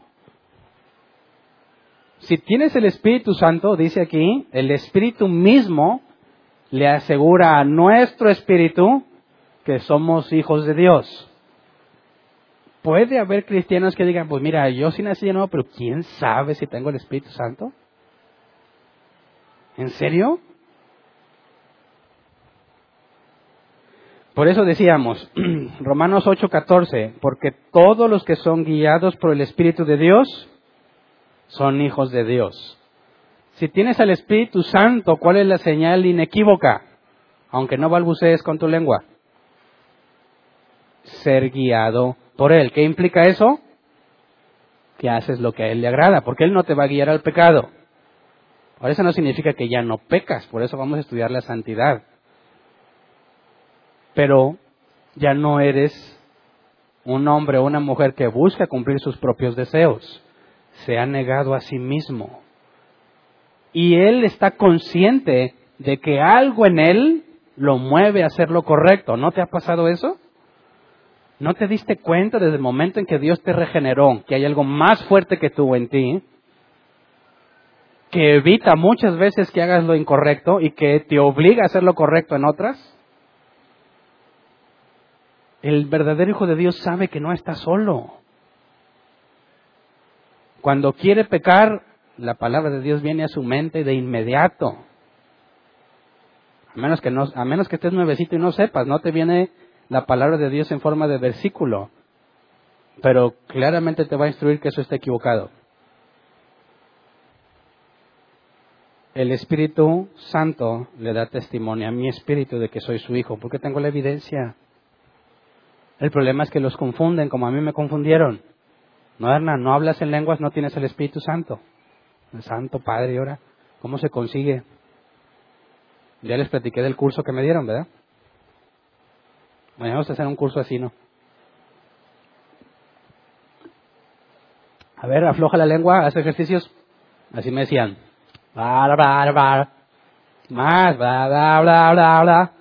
Si tienes el Espíritu Santo, dice aquí, el Espíritu mismo le asegura a nuestro espíritu que somos hijos de Dios. Puede haber cristianos que digan, pues mira, yo sí nací de nuevo, pero ¿quién sabe si tengo el Espíritu Santo? ¿En serio? Por eso decíamos, Romanos 8:14, porque todos los que son guiados por el Espíritu de Dios son hijos de Dios. Si tienes al Espíritu Santo, ¿cuál es la señal inequívoca? Aunque no balbucees con tu lengua. Ser guiado por Él. ¿Qué implica eso? Que haces lo que a Él le agrada, porque Él no te va a guiar al pecado. Ahora eso no significa que ya no pecas, por eso vamos a estudiar la santidad. Pero ya no eres un hombre o una mujer que busca cumplir sus propios deseos. Se ha negado a sí mismo. Y él está consciente de que algo en él lo mueve a hacer lo correcto. ¿No te ha pasado eso? ¿No te diste cuenta desde el momento en que Dios te regeneró que hay algo más fuerte que tú en ti? Que evita muchas veces que hagas lo incorrecto y que te obliga a hacer lo correcto en otras? El verdadero Hijo de Dios sabe que no está solo. Cuando quiere pecar, la palabra de Dios viene a su mente de inmediato. A menos que, no, a menos que estés nuevecito y no sepas, no te viene la palabra de Dios en forma de versículo. Pero claramente te va a instruir que eso está equivocado. El Espíritu Santo le da testimonio a mi espíritu de que soy su hijo, porque tengo la evidencia. El problema es que los confunden como a mí me confundieron. No, Hernán, no hablas en lenguas, no tienes el Espíritu Santo. El Santo Padre, ahora, ¿cómo se consigue? Ya les platiqué del curso que me dieron, ¿verdad? Vamos a hacer un curso así, ¿no? A ver, afloja la lengua, haz ejercicios. Así me decían. Bla, bla, bla, Más, bla, bla, bla, bla, bla.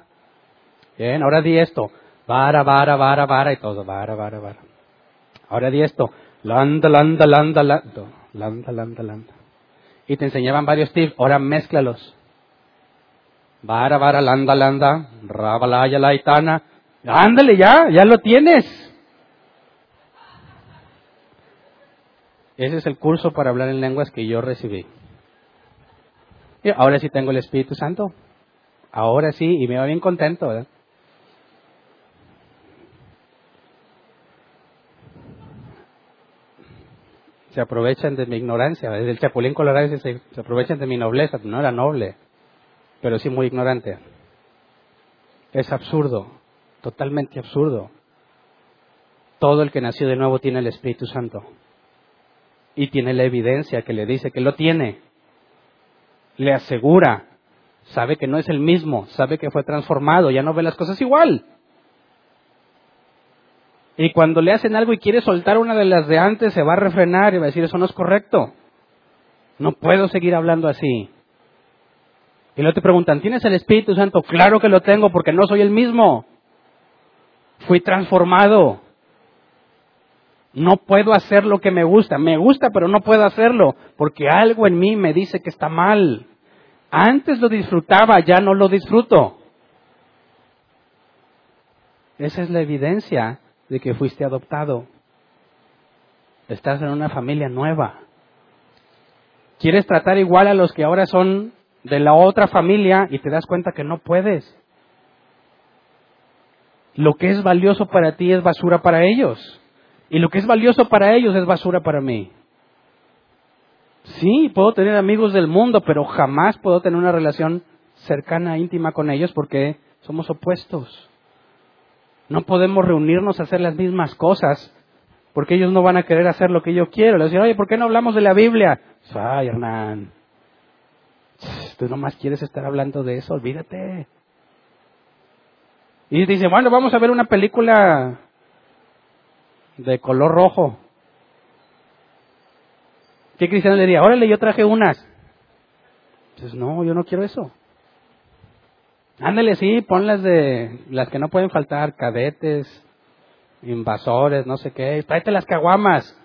Bien, ahora di esto. Vara, vara, vara, vara y todo. Vara, vara, vara. Ahora di esto. Landa, landa, landa, landa. Landa, landa, landa. Y te enseñaban varios tips. Ahora mézclalos. Vara, vara, landa, landa. Rabalaya, laitana. Ándale ya, ya lo tienes. Ese es el curso para hablar en lenguas que yo recibí. Y ahora sí tengo el Espíritu Santo. Ahora sí, y me va bien contento, ¿verdad? Se aprovechan de mi ignorancia. Desde el Chapulín Colorado se, se aprovechan de mi nobleza. No era noble, pero sí muy ignorante. Es absurdo, totalmente absurdo. Todo el que nació de nuevo tiene el Espíritu Santo. Y tiene la evidencia que le dice que lo tiene. Le asegura. Sabe que no es el mismo. Sabe que fue transformado. Ya no ve las cosas igual. Y cuando le hacen algo y quiere soltar una de las de antes, se va a refrenar y va a decir, eso no es correcto. No puedo seguir hablando así. Y luego te preguntan, ¿tienes el Espíritu Santo? Claro que lo tengo porque no soy el mismo. Fui transformado. No puedo hacer lo que me gusta. Me gusta, pero no puedo hacerlo porque algo en mí me dice que está mal. Antes lo disfrutaba, ya no lo disfruto. Esa es la evidencia de que fuiste adoptado. Estás en una familia nueva. Quieres tratar igual a los que ahora son de la otra familia y te das cuenta que no puedes. Lo que es valioso para ti es basura para ellos. Y lo que es valioso para ellos es basura para mí. Sí, puedo tener amigos del mundo, pero jamás puedo tener una relación cercana, íntima con ellos porque somos opuestos. No podemos reunirnos a hacer las mismas cosas porque ellos no van a querer hacer lo que yo quiero. Le decir, oye, ¿por qué no hablamos de la Biblia? Ay, Hernán, tú nomás quieres estar hablando de eso, olvídate. Y dice, bueno, vamos a ver una película de color rojo. ¿Qué cristiano le diría? Órale, yo traje unas. Dices, no, yo no quiero eso. Ándale, sí, ponlas de las que no pueden faltar, cadetes, invasores, no sé qué. Tráete las caguamas.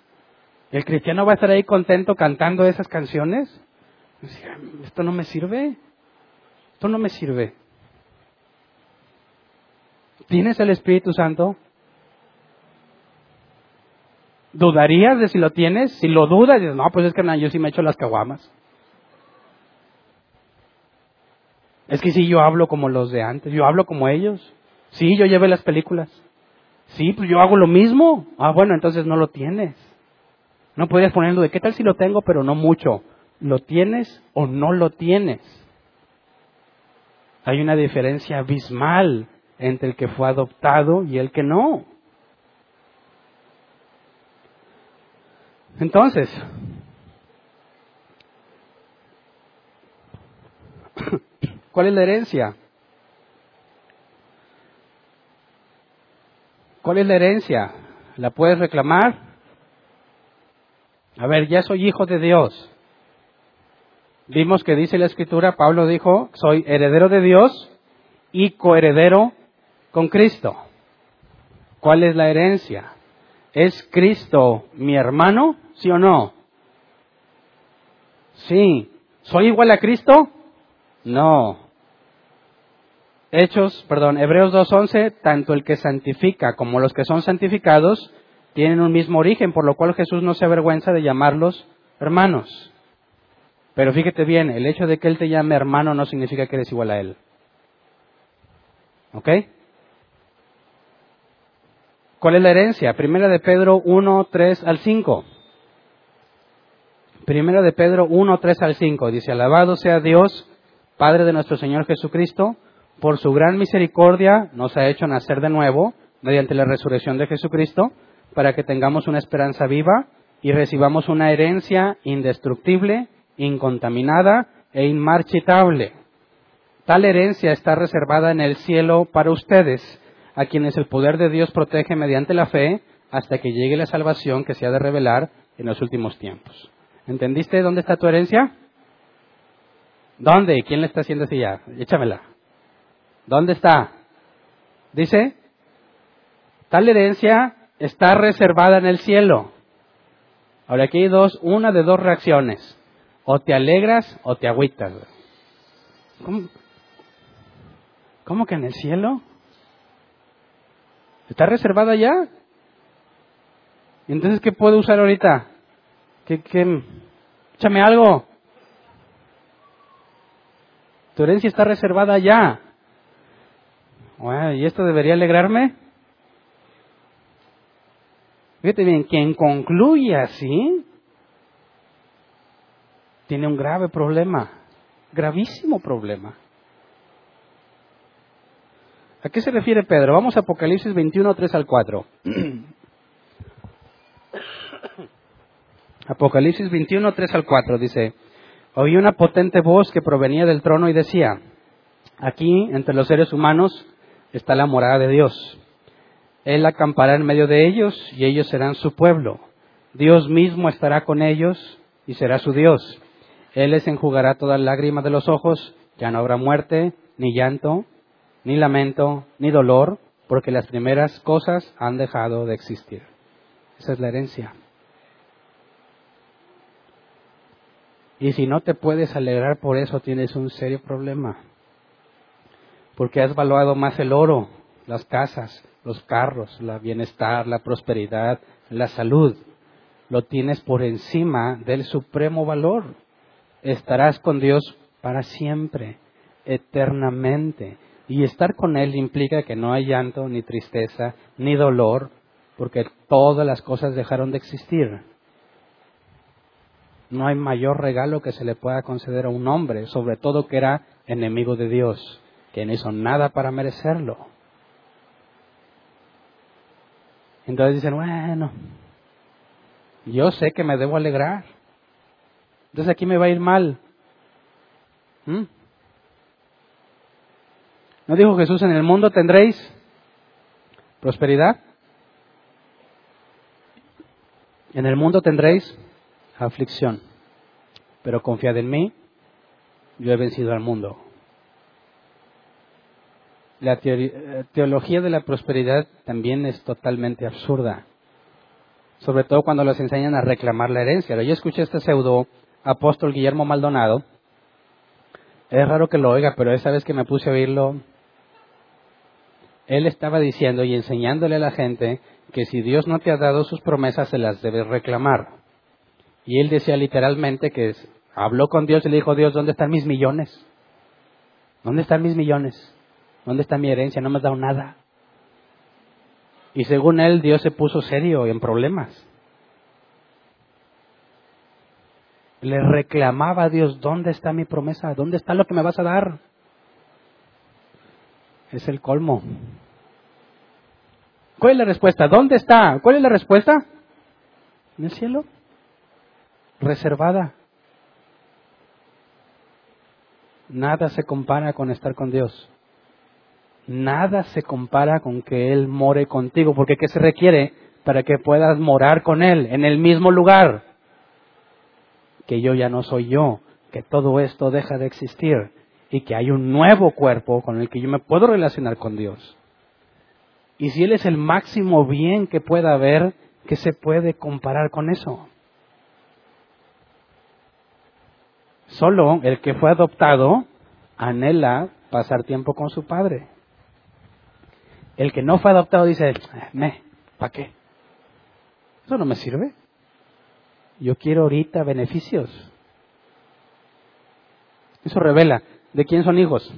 ¿El cristiano va a estar ahí contento cantando esas canciones? Esto no me sirve. Esto no me sirve. ¿Tienes el Espíritu Santo? ¿Dudarías de si lo tienes? Si lo dudas, dices, no, pues es que no, yo sí me echo las caguamas. Es que sí, yo hablo como los de antes, yo hablo como ellos. Sí, yo llevé las películas. Sí, pues yo hago lo mismo. Ah, bueno, entonces no lo tienes. No podrías ponerlo de qué tal si lo tengo, pero no mucho. ¿Lo tienes o no lo tienes? Hay una diferencia abismal entre el que fue adoptado y el que no. Entonces, ¿cuál es la herencia? ¿Cuál es la herencia? ¿La puedes reclamar? A ver, ya soy hijo de Dios. Vimos que dice la escritura, Pablo dijo, soy heredero de Dios y coheredero con Cristo. ¿Cuál es la herencia? ¿Es Cristo mi hermano? ¿Sí o no? Sí. ¿Soy igual a Cristo? No. Hechos, perdón, Hebreos 2.11, tanto el que santifica como los que son santificados tienen un mismo origen, por lo cual Jesús no se avergüenza de llamarlos hermanos. Pero fíjate bien, el hecho de que Él te llame hermano no significa que eres igual a Él. ¿Ok? ¿Cuál es la herencia? Primera de Pedro 1, 3 al 5. Primera de Pedro 1, 3 al 5. Dice, alabado sea Dios, Padre de nuestro Señor Jesucristo, por su gran misericordia nos ha hecho nacer de nuevo mediante la resurrección de Jesucristo, para que tengamos una esperanza viva y recibamos una herencia indestructible, incontaminada e inmarchitable. Tal herencia está reservada en el cielo para ustedes, a quienes el poder de Dios protege mediante la fe hasta que llegue la salvación que se ha de revelar en los últimos tiempos. ¿Entendiste dónde está tu herencia? ¿Dónde? ¿Quién le está haciendo así ya? Échamela. ¿Dónde está? Dice, tal herencia está reservada en el cielo. Ahora aquí hay dos, una de dos reacciones. O te alegras o te agüitas. ¿Cómo, ¿Cómo que en el cielo? ¿Está reservada ya? Entonces, ¿qué puedo usar ahorita? ¿Qué, qué? Échame algo. Tu herencia está reservada ya. ¿Y esto debería alegrarme? Fíjate bien, quien concluye así tiene un grave problema, gravísimo problema. ¿A qué se refiere Pedro? Vamos a Apocalipsis 21, 3 al 4. Apocalipsis 21, 3 al 4 dice, oí una potente voz que provenía del trono y decía, aquí entre los seres humanos está la morada de Dios. Él acampará en medio de ellos y ellos serán su pueblo. Dios mismo estará con ellos y será su Dios. Él les enjugará toda lágrima de los ojos, ya no habrá muerte, ni llanto, ni lamento, ni dolor, porque las primeras cosas han dejado de existir. Esa es la herencia. Y si no te puedes alegrar por eso, tienes un serio problema. Porque has valuado más el oro, las casas, los carros, el bienestar, la prosperidad, la salud. Lo tienes por encima del supremo valor. Estarás con Dios para siempre, eternamente. Y estar con Él implica que no hay llanto, ni tristeza, ni dolor, porque todas las cosas dejaron de existir. No hay mayor regalo que se le pueda conceder a un hombre, sobre todo que era enemigo de Dios, que no hizo nada para merecerlo. Entonces dicen, bueno, yo sé que me debo alegrar. Entonces aquí me va a ir mal. ¿Mm? ¿No dijo Jesús, en el mundo tendréis prosperidad? En el mundo tendréis aflicción, pero confiad en mí, yo he vencido al mundo. La eh, teología de la prosperidad también es totalmente absurda, sobre todo cuando los enseñan a reclamar la herencia. Yo escuché este pseudo apóstol Guillermo Maldonado, es raro que lo oiga, pero esa vez que me puse a oírlo, él estaba diciendo y enseñándole a la gente que si Dios no te ha dado sus promesas, se las debes reclamar. Y él decía literalmente que habló con Dios y le dijo, Dios, ¿dónde están mis millones? ¿Dónde están mis millones? ¿Dónde está mi herencia? No me has dado nada. Y según él, Dios se puso serio y en problemas. Le reclamaba a Dios, ¿dónde está mi promesa? ¿Dónde está lo que me vas a dar? Es el colmo. ¿Cuál es la respuesta? ¿Dónde está? ¿Cuál es la respuesta? En el cielo. Reservada. Nada se compara con estar con Dios. Nada se compara con que Él more contigo, porque ¿qué se requiere para que puedas morar con Él en el mismo lugar? Que yo ya no soy yo, que todo esto deja de existir y que hay un nuevo cuerpo con el que yo me puedo relacionar con Dios. Y si Él es el máximo bien que pueda haber, ¿qué se puede comparar con eso? Solo el que fue adoptado anhela pasar tiempo con su padre. El que no fue adoptado dice, me, ¿para qué? Eso no me sirve. Yo quiero ahorita beneficios. Eso revela de quién son hijos.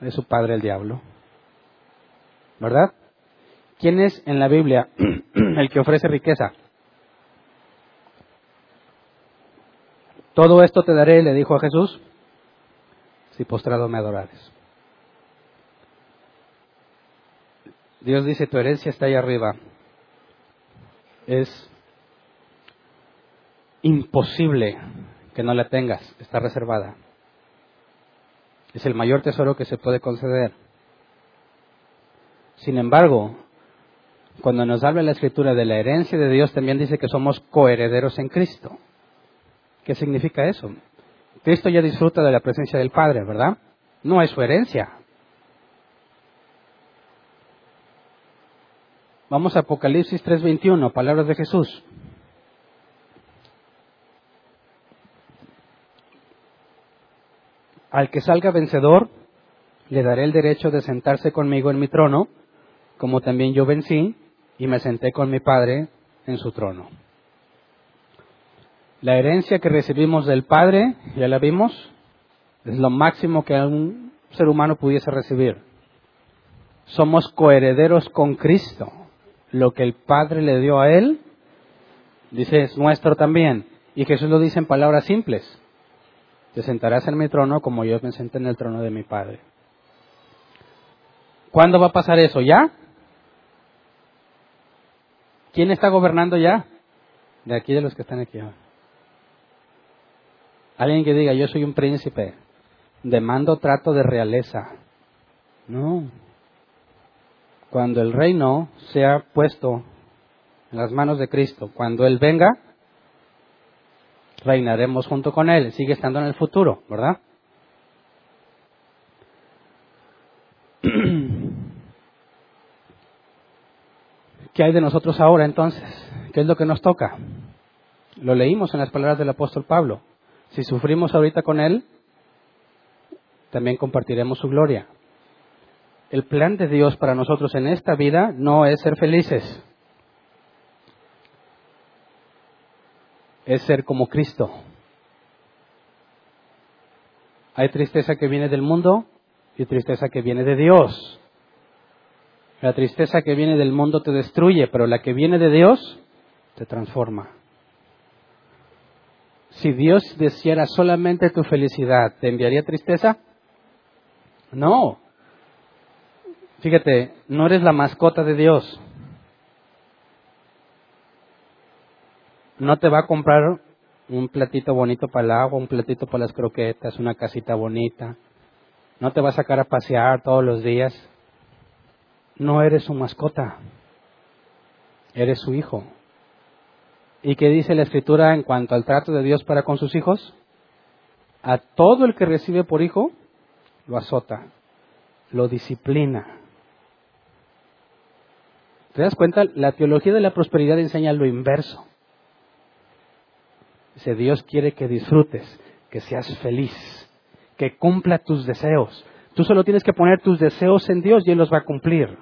De su padre el diablo. ¿Verdad? ¿Quién es en la Biblia el que ofrece riqueza? Todo esto te daré, le dijo a Jesús, si postrado me adorares. Dios dice, tu herencia está ahí arriba. Es imposible que no la tengas, está reservada. Es el mayor tesoro que se puede conceder. Sin embargo, cuando nos habla la escritura de la herencia de Dios, también dice que somos coherederos en Cristo. ¿Qué significa eso? Cristo ya disfruta de la presencia del Padre, ¿verdad? No es su herencia. Vamos a Apocalipsis 3:21, palabras de Jesús. Al que salga vencedor, le daré el derecho de sentarse conmigo en mi trono, como también yo vencí y me senté con mi Padre en su trono. La herencia que recibimos del Padre, ya la vimos, es lo máximo que un ser humano pudiese recibir. Somos coherederos con Cristo. Lo que el Padre le dio a Él, dice, es nuestro también. Y Jesús lo dice en palabras simples. Te sentarás en mi trono como yo me senté en el trono de mi Padre. ¿Cuándo va a pasar eso? ¿Ya? ¿Quién está gobernando ya? De aquí de los que están aquí. Alguien que diga, yo soy un príncipe, demando trato de realeza. No. Cuando el reino sea puesto en las manos de Cristo, cuando Él venga, reinaremos junto con Él. Sigue estando en el futuro, ¿verdad? ¿Qué hay de nosotros ahora entonces? ¿Qué es lo que nos toca? Lo leímos en las palabras del apóstol Pablo. Si sufrimos ahorita con Él, también compartiremos su gloria. El plan de Dios para nosotros en esta vida no es ser felices, es ser como Cristo. Hay tristeza que viene del mundo y tristeza que viene de Dios. La tristeza que viene del mundo te destruye, pero la que viene de Dios te transforma. Si Dios deseara solamente tu felicidad, ¿te enviaría tristeza? No. Fíjate, no eres la mascota de Dios. No te va a comprar un platito bonito para el agua, un platito para las croquetas, una casita bonita. No te va a sacar a pasear todos los días. No eres su mascota. Eres su hijo. ¿Y qué dice la Escritura en cuanto al trato de Dios para con sus hijos? A todo el que recibe por hijo, lo azota, lo disciplina. ¿Te das cuenta? La teología de la prosperidad enseña lo inverso. Dice, Dios quiere que disfrutes, que seas feliz, que cumpla tus deseos. Tú solo tienes que poner tus deseos en Dios y Él los va a cumplir.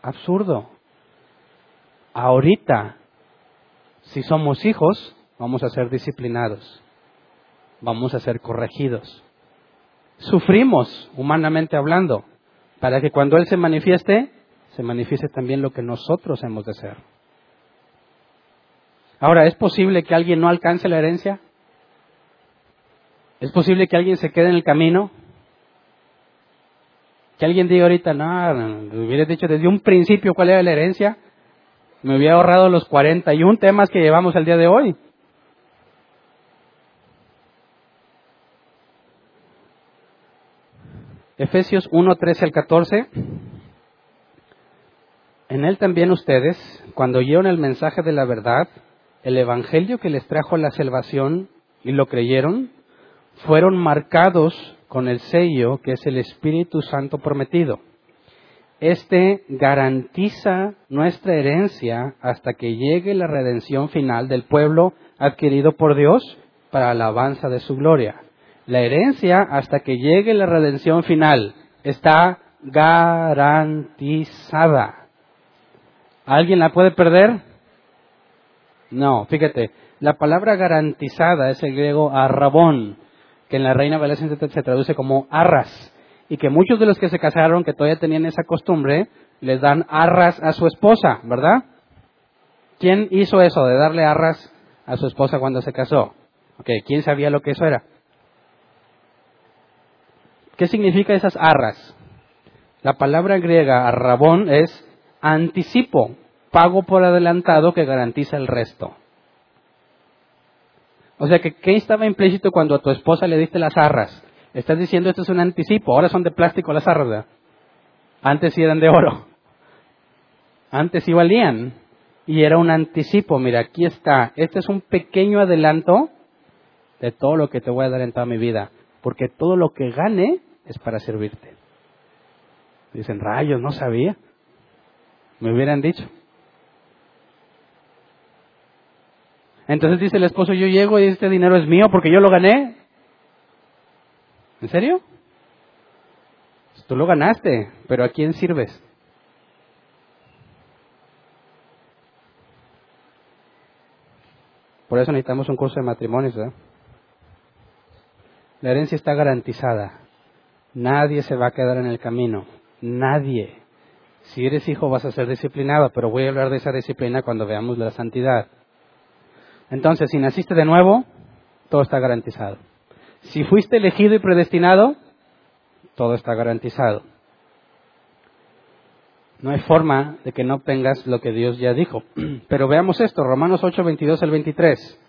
Absurdo ahorita, si somos hijos, vamos a ser disciplinados, vamos a ser corregidos. Sufrimos, humanamente hablando, para que cuando Él se manifieste, se manifieste también lo que nosotros hemos de ser. Ahora, ¿es posible que alguien no alcance la herencia? ¿Es posible que alguien se quede en el camino? Que alguien diga ahorita, no, hubiera dicho desde un principio cuál era la herencia, me hubiera ahorrado los 41 temas que llevamos el día de hoy. Efesios 1, 13 al 14. En él también ustedes, cuando oyeron el mensaje de la verdad, el evangelio que les trajo la salvación y lo creyeron, fueron marcados con el sello que es el Espíritu Santo prometido. Este garantiza nuestra herencia hasta que llegue la redención final del pueblo adquirido por Dios para alabanza de su gloria. La herencia hasta que llegue la redención final está garantizada. ¿Alguien la puede perder? No, fíjate, la palabra garantizada es el griego arrabón, que en la Reina Valera se traduce como arras, y que muchos de los que se casaron, que todavía tenían esa costumbre, les dan arras a su esposa, ¿verdad? ¿Quién hizo eso de darle arras a su esposa cuando se casó? Okay, ¿quién sabía lo que eso era? ¿Qué significa esas arras? La palabra griega arrabón es anticipo, pago por adelantado que garantiza el resto. O sea que, ¿qué estaba implícito cuando a tu esposa le diste las arras? Estás diciendo esto es un anticipo, ahora son de plástico las arras. Antes sí eran de oro. Antes sí valían. Y era un anticipo, mira, aquí está. Este es un pequeño adelanto de todo lo que te voy a dar en toda mi vida. Porque todo lo que gane es para servirte. Dicen, rayos, no sabía. Me hubieran dicho. Entonces dice el esposo, yo llego y este dinero es mío porque yo lo gané. ¿En serio? Tú lo ganaste, pero ¿a quién sirves? Por eso necesitamos un curso de matrimonios. La herencia está garantizada. Nadie se va a quedar en el camino. Nadie. Si eres hijo vas a ser disciplinado, pero voy a hablar de esa disciplina cuando veamos la santidad. Entonces, si naciste de nuevo, todo está garantizado. Si fuiste elegido y predestinado, todo está garantizado. No hay forma de que no tengas lo que Dios ya dijo. Pero veamos esto, Romanos 8, 22 al 23.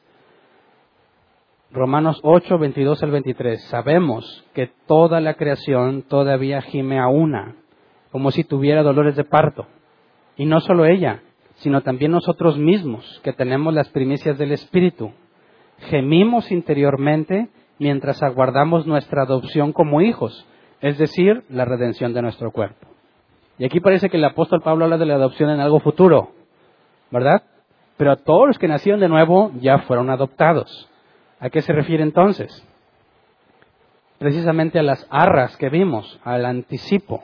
Romanos 8, 22 al 23. Sabemos que toda la creación todavía gime a una, como si tuviera dolores de parto. Y no solo ella, sino también nosotros mismos, que tenemos las primicias del Espíritu. Gemimos interiormente mientras aguardamos nuestra adopción como hijos, es decir, la redención de nuestro cuerpo. Y aquí parece que el apóstol Pablo habla de la adopción en algo futuro, ¿verdad? Pero todos los que nacieron de nuevo ya fueron adoptados. ¿A qué se refiere entonces? Precisamente a las arras que vimos, al anticipo.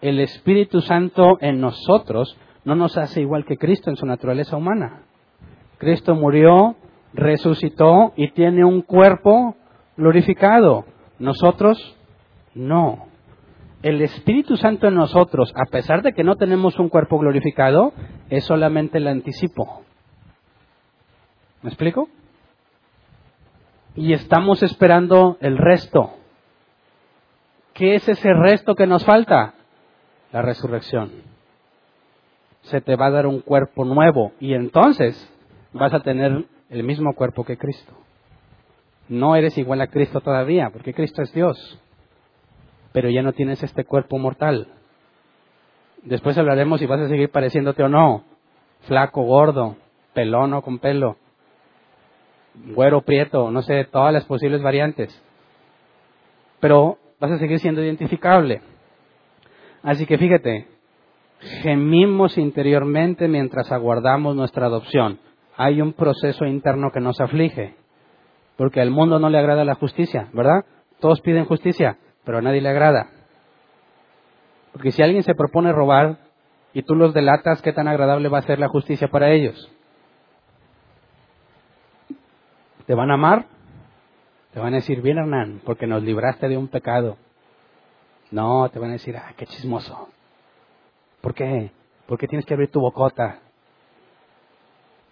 El Espíritu Santo en nosotros no nos hace igual que Cristo en su naturaleza humana. Cristo murió, resucitó y tiene un cuerpo glorificado. Nosotros no. El Espíritu Santo en nosotros, a pesar de que no tenemos un cuerpo glorificado, es solamente el anticipo. ¿Me explico? Y estamos esperando el resto. ¿Qué es ese resto que nos falta? La resurrección. Se te va a dar un cuerpo nuevo y entonces vas a tener el mismo cuerpo que Cristo. No eres igual a Cristo todavía, porque Cristo es Dios, pero ya no tienes este cuerpo mortal. Después hablaremos si vas a seguir pareciéndote o no, flaco, gordo, pelón o con pelo güero, prieto, no sé, todas las posibles variantes. Pero vas a seguir siendo identificable. Así que fíjate, gemimos interiormente mientras aguardamos nuestra adopción. Hay un proceso interno que nos aflige, porque al mundo no le agrada la justicia, ¿verdad? Todos piden justicia, pero a nadie le agrada. Porque si alguien se propone robar y tú los delatas, ¿qué tan agradable va a ser la justicia para ellos? ¿Te van a amar? Te van a decir, bien Hernán, porque nos libraste de un pecado. No, te van a decir, ah, qué chismoso. ¿Por qué? ¿Por qué tienes que abrir tu bocota?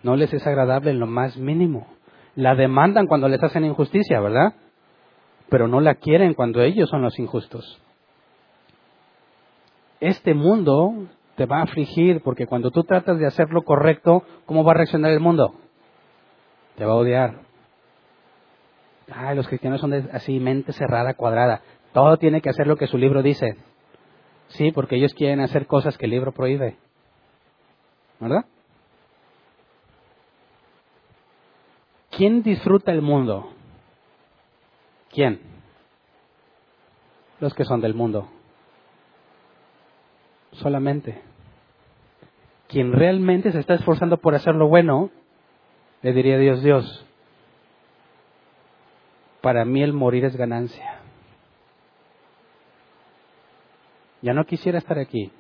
No les es agradable en lo más mínimo. La demandan cuando les hacen injusticia, ¿verdad? Pero no la quieren cuando ellos son los injustos. Este mundo te va a afligir porque cuando tú tratas de hacer lo correcto, ¿cómo va a reaccionar el mundo? Te va a odiar. Ay, los cristianos son de, así, mente cerrada, cuadrada. Todo tiene que hacer lo que su libro dice. Sí, porque ellos quieren hacer cosas que el libro prohíbe. ¿Verdad? ¿Quién disfruta el mundo? ¿Quién? Los que son del mundo. Solamente. Quien realmente se está esforzando por hacer lo bueno, le diría a Dios, Dios, para mí el morir es ganancia. Ya no quisiera estar aquí.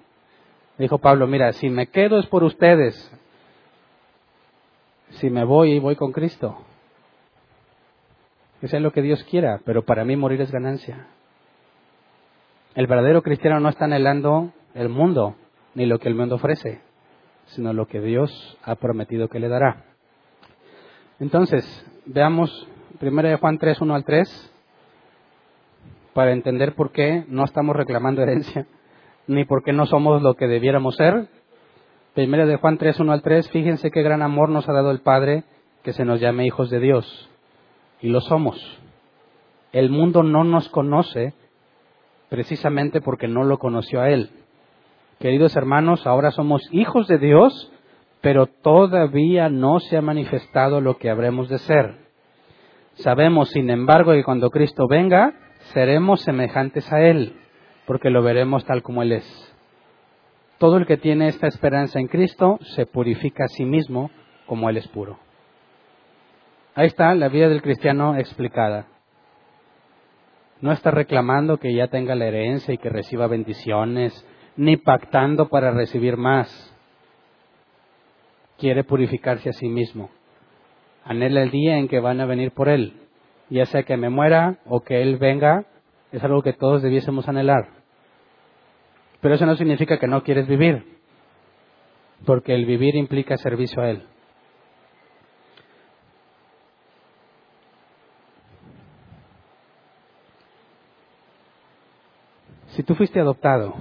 Dijo Pablo, mira, si me quedo es por ustedes. Si me voy, voy con Cristo. Que sea lo que Dios quiera, pero para mí morir es ganancia. El verdadero cristiano no está anhelando el mundo, ni lo que el mundo ofrece, sino lo que Dios ha prometido que le dará. Entonces, veamos 1 Juan 3, 1 al 3, para entender por qué no estamos reclamando herencia, ni por qué no somos lo que debiéramos ser. 1 de Juan 3, 1 al 3, fíjense qué gran amor nos ha dado el Padre que se nos llame hijos de Dios. Y lo somos. El mundo no nos conoce precisamente porque no lo conoció a Él. Queridos hermanos, ahora somos hijos de Dios, pero todavía no se ha manifestado lo que habremos de ser. Sabemos, sin embargo, que cuando Cristo venga, seremos semejantes a Él, porque lo veremos tal como Él es. Todo el que tiene esta esperanza en Cristo se purifica a sí mismo como Él es puro. Ahí está la vida del cristiano explicada. No está reclamando que ya tenga la herencia y que reciba bendiciones, ni pactando para recibir más. Quiere purificarse a sí mismo. Anhela el día en que van a venir por Él. Ya sea que me muera o que Él venga, es algo que todos debiésemos anhelar. Pero eso no significa que no quieres vivir, porque el vivir implica servicio a Él. Si tú fuiste adoptado,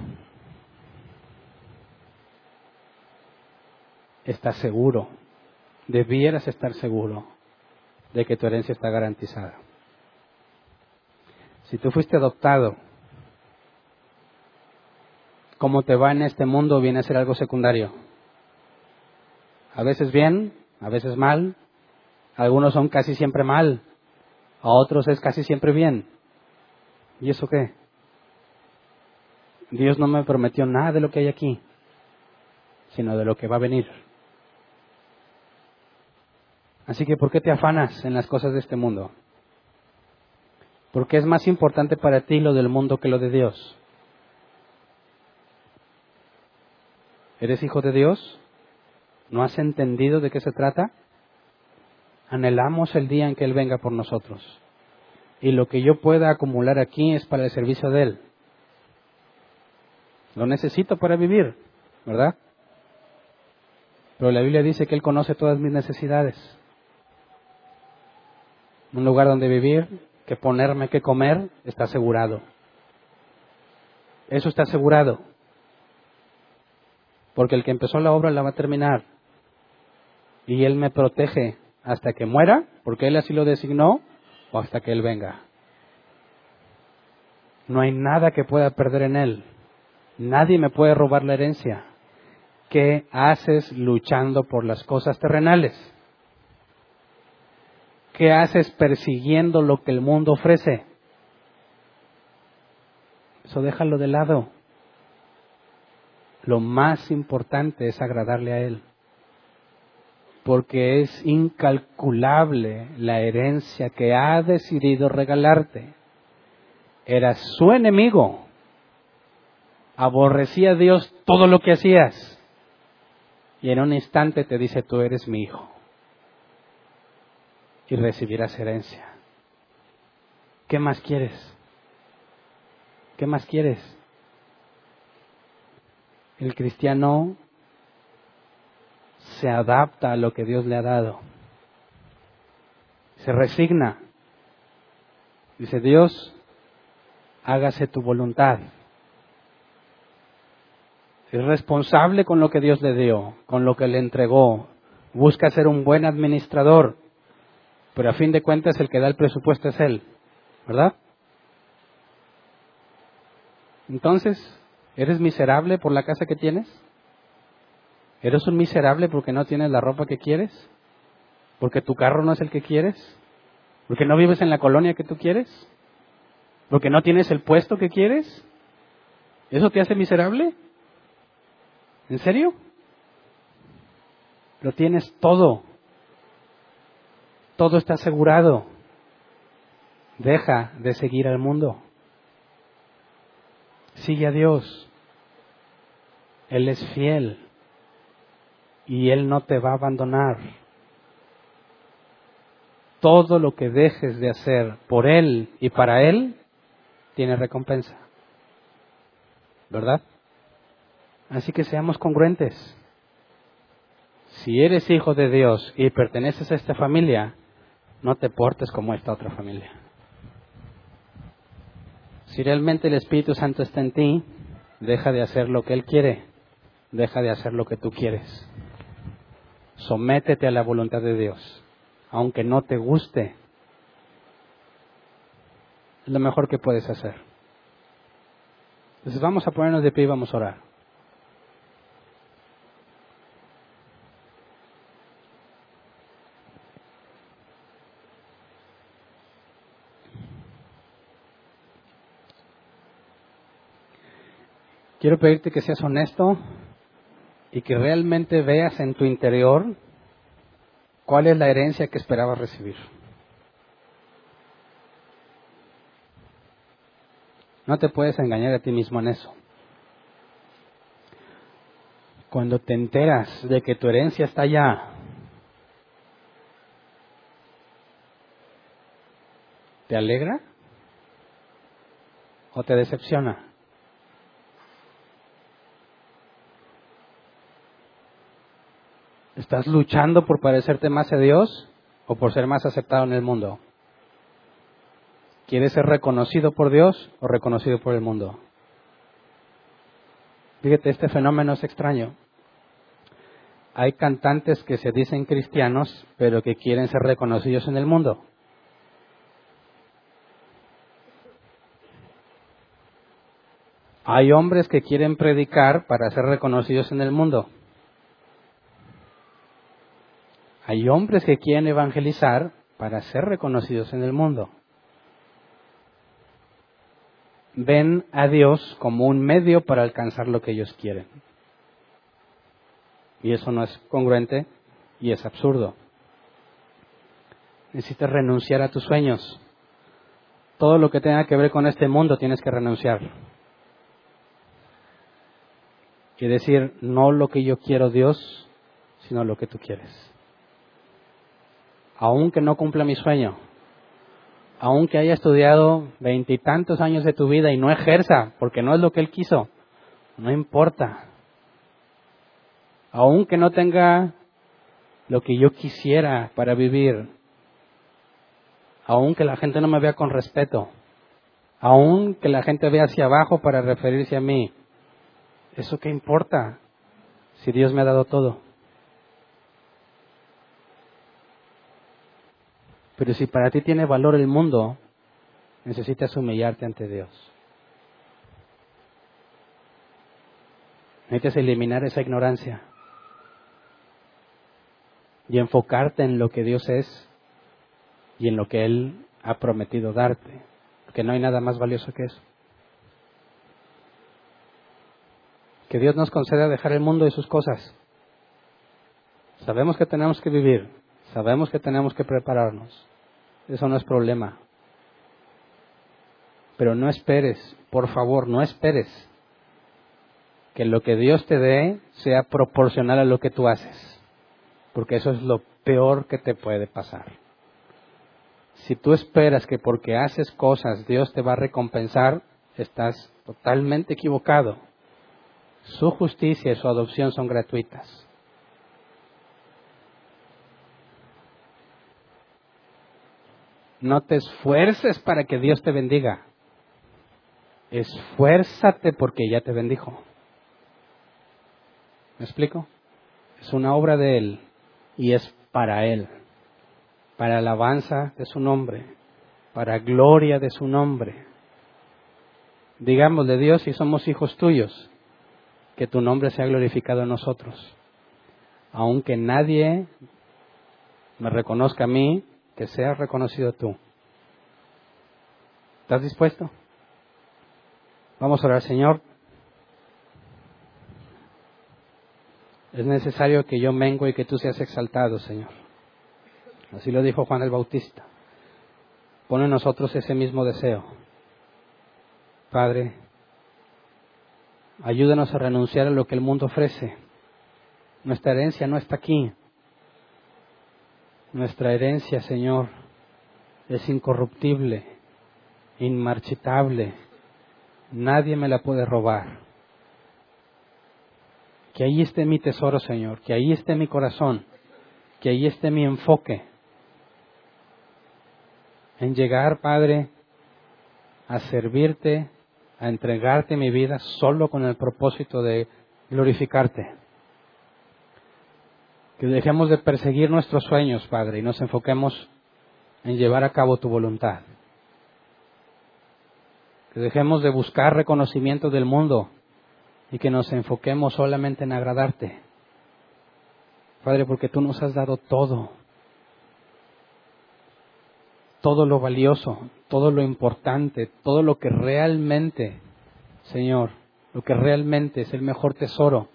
estás seguro, debieras estar seguro de que tu herencia está garantizada. Si tú fuiste adoptado, cómo te va en este mundo viene a ser algo secundario. A veces bien, a veces mal, algunos son casi siempre mal, a otros es casi siempre bien. ¿Y eso qué? Dios no me prometió nada de lo que hay aquí, sino de lo que va a venir. Así que, ¿por qué te afanas en las cosas de este mundo? Porque es más importante para ti lo del mundo que lo de Dios. ¿Eres hijo de Dios? ¿No has entendido de qué se trata? Anhelamos el día en que Él venga por nosotros. Y lo que yo pueda acumular aquí es para el servicio de Él. Lo necesito para vivir, ¿verdad? Pero la Biblia dice que Él conoce todas mis necesidades. Un lugar donde vivir, que ponerme, que comer, está asegurado. Eso está asegurado. Porque el que empezó la obra la va a terminar. Y Él me protege hasta que muera, porque Él así lo designó, o hasta que Él venga. No hay nada que pueda perder en Él. Nadie me puede robar la herencia. ¿Qué haces luchando por las cosas terrenales? ¿Qué haces persiguiendo lo que el mundo ofrece? Eso déjalo de lado. Lo más importante es agradarle a Él. Porque es incalculable la herencia que ha decidido regalarte. Era su enemigo aborrecía a Dios todo lo que hacías. Y en un instante te dice, tú eres mi hijo. Y recibirás herencia. ¿Qué más quieres? ¿Qué más quieres? El cristiano se adapta a lo que Dios le ha dado. Se resigna. Dice Dios, hágase tu voluntad. Es responsable con lo que Dios le dio, con lo que le entregó. Busca ser un buen administrador, pero a fin de cuentas el que da el presupuesto es Él, ¿verdad? Entonces, ¿eres miserable por la casa que tienes? ¿Eres un miserable porque no tienes la ropa que quieres? ¿Porque tu carro no es el que quieres? ¿Porque no vives en la colonia que tú quieres? ¿Porque no tienes el puesto que quieres? ¿Eso te hace miserable? ¿En serio? Lo tienes todo. Todo está asegurado. Deja de seguir al mundo. Sigue a Dios. Él es fiel y Él no te va a abandonar. Todo lo que dejes de hacer por Él y para Él tiene recompensa. ¿Verdad? Así que seamos congruentes. Si eres hijo de Dios y perteneces a esta familia, no te portes como esta otra familia. Si realmente el Espíritu Santo está en ti, deja de hacer lo que Él quiere, deja de hacer lo que tú quieres. Sométete a la voluntad de Dios, aunque no te guste. Es lo mejor que puedes hacer. Entonces vamos a ponernos de pie y vamos a orar. Quiero pedirte que seas honesto y que realmente veas en tu interior cuál es la herencia que esperabas recibir. No te puedes engañar a ti mismo en eso. Cuando te enteras de que tu herencia está allá, ¿te alegra o te decepciona? ¿Estás luchando por parecerte más a Dios o por ser más aceptado en el mundo? ¿Quieres ser reconocido por Dios o reconocido por el mundo? Fíjate, este fenómeno es extraño. Hay cantantes que se dicen cristianos, pero que quieren ser reconocidos en el mundo. Hay hombres que quieren predicar para ser reconocidos en el mundo. Hay hombres que quieren evangelizar para ser reconocidos en el mundo. Ven a Dios como un medio para alcanzar lo que ellos quieren. Y eso no es congruente y es absurdo. Necesitas renunciar a tus sueños. Todo lo que tenga que ver con este mundo tienes que renunciar. Y decir, no lo que yo quiero Dios, sino lo que tú quieres aunque no cumpla mi sueño, aunque haya estudiado veintitantos años de tu vida y no ejerza, porque no es lo que él quiso, no importa. Aunque no tenga lo que yo quisiera para vivir, aunque la gente no me vea con respeto, aunque la gente vea hacia abajo para referirse a mí, ¿eso qué importa si Dios me ha dado todo? Pero si para ti tiene valor el mundo, necesitas humillarte ante Dios. Necesitas eliminar esa ignorancia y enfocarte en lo que Dios es y en lo que Él ha prometido darte, porque no hay nada más valioso que eso. Que Dios nos conceda dejar el mundo y sus cosas. Sabemos que tenemos que vivir, sabemos que tenemos que prepararnos, eso no es problema. Pero no esperes, por favor, no esperes que lo que Dios te dé sea proporcional a lo que tú haces, porque eso es lo peor que te puede pasar. Si tú esperas que porque haces cosas Dios te va a recompensar, estás totalmente equivocado. Su justicia y su adopción son gratuitas. No te esfuerces para que Dios te bendiga. Esfuérzate porque ya te bendijo. ¿Me explico? Es una obra de Él y es para Él, para alabanza de su nombre, para gloria de su nombre. Digamos de Dios, si somos hijos tuyos, que tu nombre sea glorificado en nosotros. Aunque nadie me reconozca a mí, que seas reconocido tú. ¿Estás dispuesto? Vamos a orar, Señor. Es necesario que yo mengo y que tú seas exaltado, Señor. Así lo dijo Juan el Bautista. Pone en nosotros ese mismo deseo. Padre, ayúdanos a renunciar a lo que el mundo ofrece. Nuestra herencia no está aquí. Nuestra herencia, Señor, es incorruptible, inmarchitable. Nadie me la puede robar. Que ahí esté mi tesoro, Señor, que ahí esté mi corazón, que ahí esté mi enfoque en llegar, Padre, a servirte, a entregarte mi vida solo con el propósito de glorificarte. Que dejemos de perseguir nuestros sueños, Padre, y nos enfoquemos en llevar a cabo tu voluntad. Que dejemos de buscar reconocimiento del mundo y que nos enfoquemos solamente en agradarte. Padre, porque tú nos has dado todo, todo lo valioso, todo lo importante, todo lo que realmente, Señor, lo que realmente es el mejor tesoro,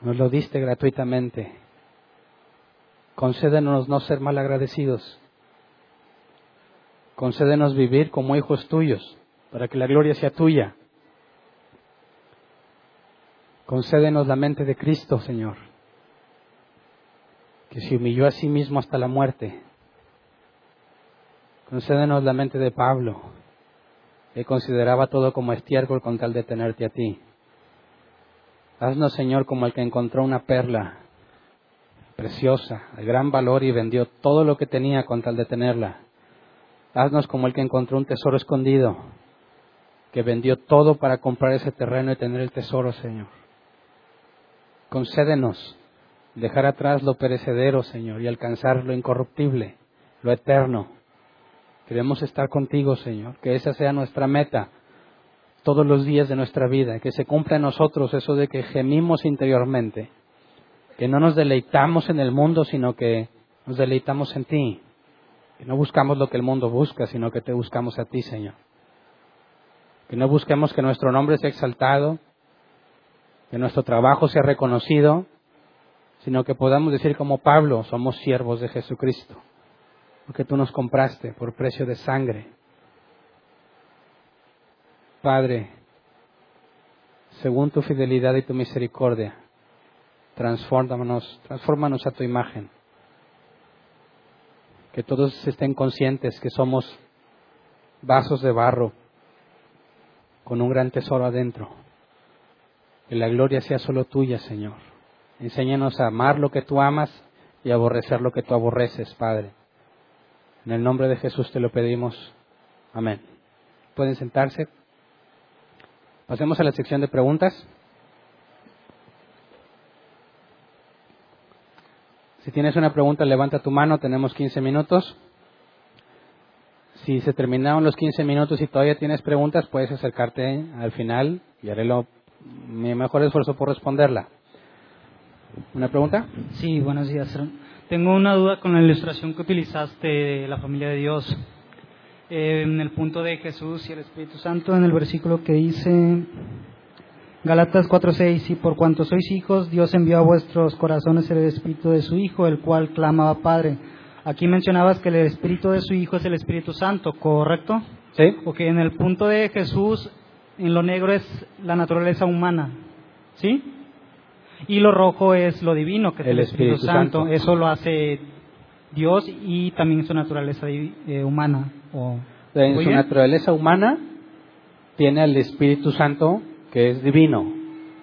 nos lo diste gratuitamente. Concédenos no ser mal agradecidos. Concédenos vivir como hijos tuyos, para que la gloria sea tuya. Concédenos la mente de Cristo, Señor, que se humilló a sí mismo hasta la muerte. Concédenos la mente de Pablo, que consideraba todo como estiércol con tal de tenerte a ti. Haznos, Señor, como el que encontró una perla preciosa, de gran valor y vendió todo lo que tenía con tal de tenerla. Haznos como el que encontró un tesoro escondido, que vendió todo para comprar ese terreno y tener el tesoro, Señor. Concédenos dejar atrás lo perecedero, Señor, y alcanzar lo incorruptible, lo eterno. Queremos estar contigo, Señor, que esa sea nuestra meta todos los días de nuestra vida, que se cumpla en nosotros eso de que gemimos interiormente que no nos deleitamos en el mundo, sino que nos deleitamos en ti. Que no buscamos lo que el mundo busca, sino que te buscamos a ti, Señor. Que no busquemos que nuestro nombre sea exaltado, que nuestro trabajo sea reconocido, sino que podamos decir como Pablo, somos siervos de Jesucristo, porque tú nos compraste por precio de sangre. Padre, según tu fidelidad y tu misericordia, transfórmanos, transfórmanos a tu imagen. Que todos estén conscientes que somos vasos de barro con un gran tesoro adentro. Que la gloria sea solo tuya, Señor. Enséñanos a amar lo que tú amas y a aborrecer lo que tú aborreces, Padre. En el nombre de Jesús te lo pedimos. Amén. Pueden sentarse. Pasemos a la sección de preguntas. Si tienes una pregunta, levanta tu mano, tenemos 15 minutos. Si se terminaron los 15 minutos y todavía tienes preguntas, puedes acercarte al final y haré lo, mi mejor esfuerzo por responderla. ¿Una pregunta? Sí, buenos días. Tengo una duda con la ilustración que utilizaste de la familia de Dios. Eh, en el punto de Jesús y el Espíritu Santo, en el versículo que dice Galatas 4:6, y por cuanto sois hijos, Dios envió a vuestros corazones el espíritu de su Hijo, el cual clamaba Padre. Aquí mencionabas que el espíritu de su Hijo es el Espíritu Santo, ¿correcto? Sí. Porque en el punto de Jesús, en lo negro es la naturaleza humana, ¿sí? Y lo rojo es lo divino, que es el, Espíritu, Santo. Eso lo hace Dios y también su naturaleza eh, humana. O, en su naturaleza humana tiene el Espíritu Santo que es divino.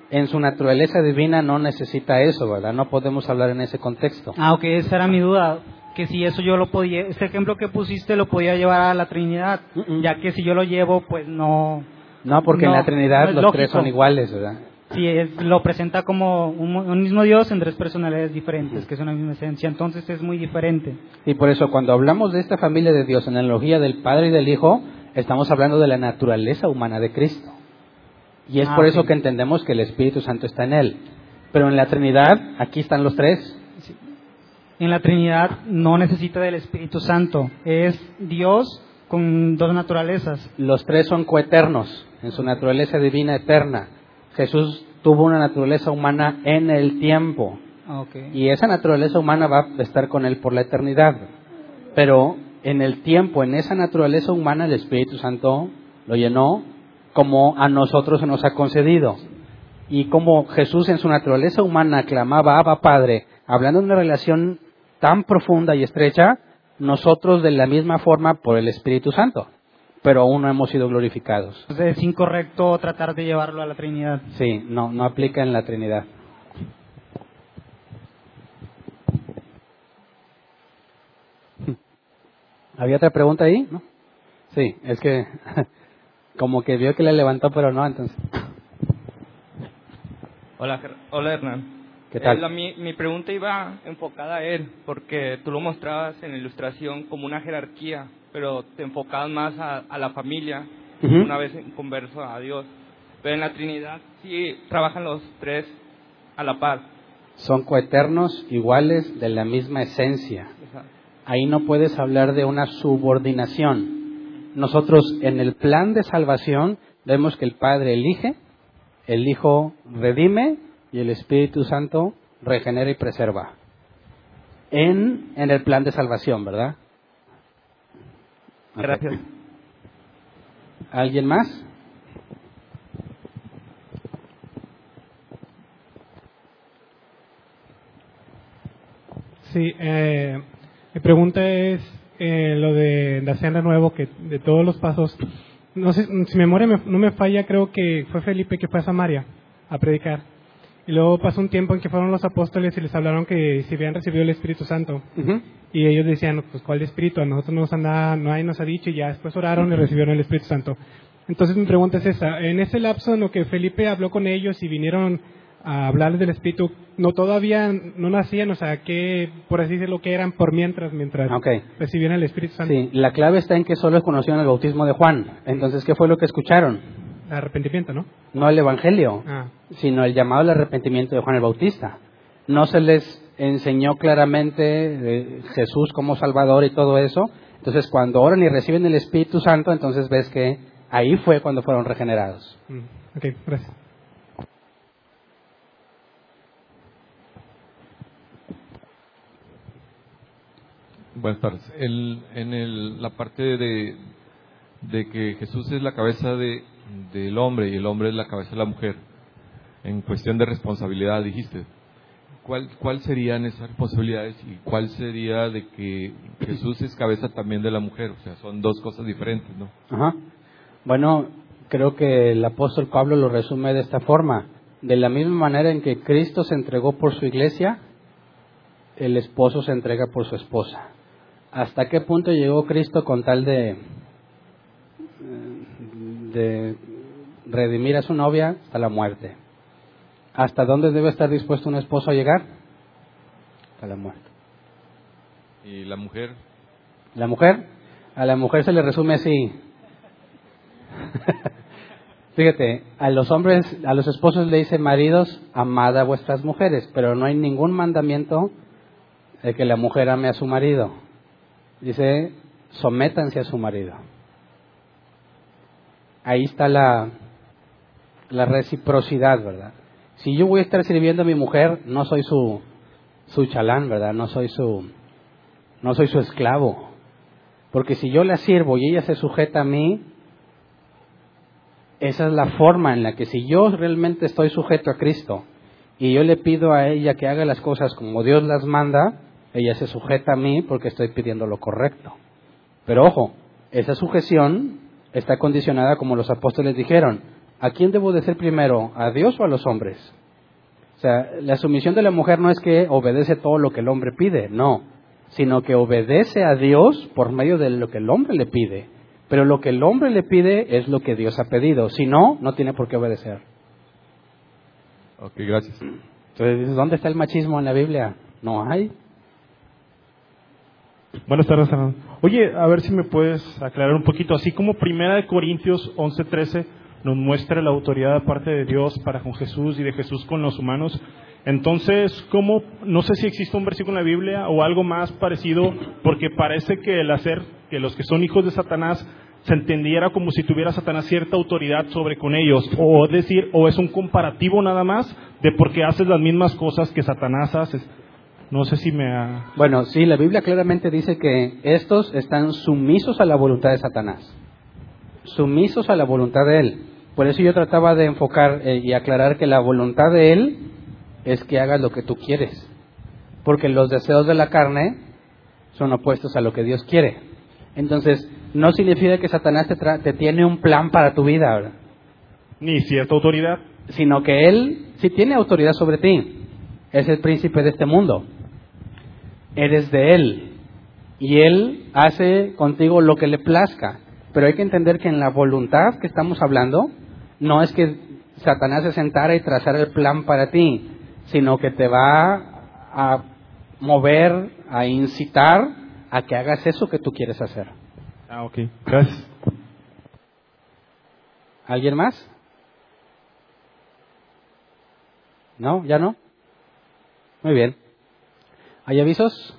En su naturaleza divina no necesita eso, ¿verdad? No podemos hablar en ese contexto. Ah, ok, esa era mi duda. que si eso yo lo podía, este ejemplo que pusiste lo podía llevar a la Trinidad, ya que si yo lo llevo, pues no, No, porque en la Trinidad no los tres son iguales, ¿verdad? es- lo presenta como un, un mismo Dios en tres personalidades diferentes, que es una misma esencia, entonces es muy diferente. Y por eso cuando hablamos de esta familia de Dios en la analogía del Padre y del Hijo, estamos hablando de la naturaleza humana de Cristo. Y es Ah, por eso que entendemos que el Espíritu Santo está en él. Pero en la Trinidad, aquí están los tres. En la Trinidad no necesita del Espíritu Santo, es Dios con dos naturalezas. Los tres son coeternos en su naturaleza divina eterna. Jesús tuvo una naturaleza humana en el tiempo. Okay. Y esa naturaleza humana va a estar con él por la eternidad. Pero en el tiempo, en esa naturaleza humana, el Espíritu Santo lo llenó como a nosotros se nos ha concedido. Y como Jesús en su naturaleza humana clamaba Abba Padre, hablando de una relación tan profunda y estrecha, nosotros de la misma forma por el Espíritu Santo. Pero aún no hemos sido glorificados. Entonces es incorrecto tratar de llevarlo a la Trinidad. Sí, no, no aplica en la Trinidad. ¿Había otra pregunta ahí? ¿No? Sí, es que como que vio que le levantó, pero no, entonces. Hola, hola Hernán. ¿Qué tal? Eh, la- mi, mi pregunta iba enfocada a él, porque tú lo mostrabas en la ilustración como una jerarquía, pero te enfocabas más a, a la familia, Ujú. una vez en converso a Dios. Pero en la Trinidad sí trabajan los tres a la par. Son coeternos, iguales, de la misma esencia. Exacto. Ahí no puedes hablar de una subordinación. Nosotros en el plan de salvación vemos que el Padre elige, el Hijo redime y el Espíritu Santo regenera y preserva. En, en el plan de salvación, ¿verdad? Gracias. ¿Alguien más? Sí, eh, mi pregunta es eh, lo de de nuevo, que de todos los pasos, no sé, si mi memoria me- no me falla, creo que fue Felipe que fue a Samaria a predicar. Y luego pasó un tiempo en que fueron los apóstoles y les hablaron que si habían recibido el Espíritu Santo. Y ellos decían, pues, ¿cuál Espíritu? A nosotros nos han dado, nadie nos ha dicho, y ya después oraron y recibieron el Espíritu Santo. Entonces mi pregunta es esa, en ese lapso en lo que Felipe habló con ellos y vinieron a hablarles del Espíritu, no todavía no nacían, o sea, que por así decirlo, que eran por mientras, mientras Ok. recibían el Espíritu Santo, Sí, la clave está en que solo conocieron el bautismo de Juan. Entonces, ¿qué fue lo que escucharon? arrepentimiento, ¿no? No el Evangelio. Ah, sino el llamado al arrepentimiento de Juan el Bautista. No se les enseñó claramente eh, Jesús como Salvador y todo eso. Entonces, cuando oran y reciben el Espíritu Santo, entonces ves que ahí fue cuando fueron regenerados. mm, ok, gracias. Buenas tardes. En el- la parte de, de que Jesús es la cabeza de, del hombre y el hombre es la cabeza de la mujer, en cuestión de responsabilidad, dijiste. ¿Cuál, ¿Cuál serían esas responsabilidades y cuál sería de que Jesús es cabeza también de la mujer? O sea, son dos cosas diferentes, ¿no? Ajá. Bueno, creo que el apóstol Pablo lo resume de esta forma. De la misma manera en que Cristo se entregó por su iglesia, el esposo se entrega por su esposa. ¿Hasta qué punto llegó Cristo con tal de, de redimir a su novia? Hasta la muerte. ¿Hasta dónde debe estar dispuesto un esposo a llegar? Hasta la muerte. Y la mujer, La mujer, a la mujer se le resume así. Fíjate, a los hombres, a los esposos le dice maridos, amad a vuestras mujeres, pero no hay ningún mandamiento de que la mujer ame a su marido. Dice, sométanse a su marido. Ahí está la, la reciprocidad, ¿verdad? Si yo voy a estar sirviendo a mi mujer, no soy su, su chalán, ¿verdad? No soy su, no soy su esclavo. Porque si yo la sirvo y ella se sujeta a mí, esa es la forma en la que si yo realmente estoy sujeto a Cristo y yo le pido a ella que haga las cosas como Dios las manda, ella se sujeta a mí porque estoy pidiendo lo correcto. Pero ojo, esa sujeción está condicionada como los apóstoles dijeron. ¿A quién debo de ser primero? ¿A Dios o a los hombres? O sea, la sumisión de la mujer no es que obedece todo lo que el hombre pide, no, sino que obedece a Dios por medio de lo que el hombre le pide. Pero lo que el hombre le pide es lo que Dios ha pedido. Si no, no tiene por qué obedecer. Ok, gracias. Entonces, ¿dónde está el machismo en la Biblia? No hay. Buenas tardes, Fernando. Oye, a ver si me puedes aclarar un poquito. Así como Primera de Corintios 11:13 nos muestra la autoridad de parte de Dios para con Jesús y de Jesús con los humanos, entonces, ¿cómo? No sé si existe un versículo en la Biblia o algo más parecido, porque parece que el hacer que los que son hijos de Satanás se entendiera como si tuviera Satanás cierta autoridad sobre con ellos, o decir, o es un comparativo nada más de por qué haces las mismas cosas que Satanás hace. No sé si me ha... Bueno, sí, la Biblia claramente dice que estos están sumisos a la voluntad de Satanás, sumisos a la voluntad de él. Por eso yo trataba de enfocar eh, y aclarar que la voluntad de él es que hagas lo que tú quieres, porque los deseos de la carne son opuestos a lo que Dios quiere. Entonces, no significa que Satanás te, tra- te tiene un plan para tu vida, ¿verdad? Ni cierta autoridad. sino que Él sí tiene autoridad sobre ti. Es el príncipe de este mundo. Eres de Él. Y Él hace contigo lo que le plazca. Pero hay que entender que en la voluntad que estamos hablando, no es que Satanás se sentara y trazara el plan para ti, sino que te va a mover, a incitar a que hagas eso que tú quieres hacer. Ah, ok. Gracias. ¿Alguien más? ¿No? ¿Ya no? Muy bien. ¿Hay avisos?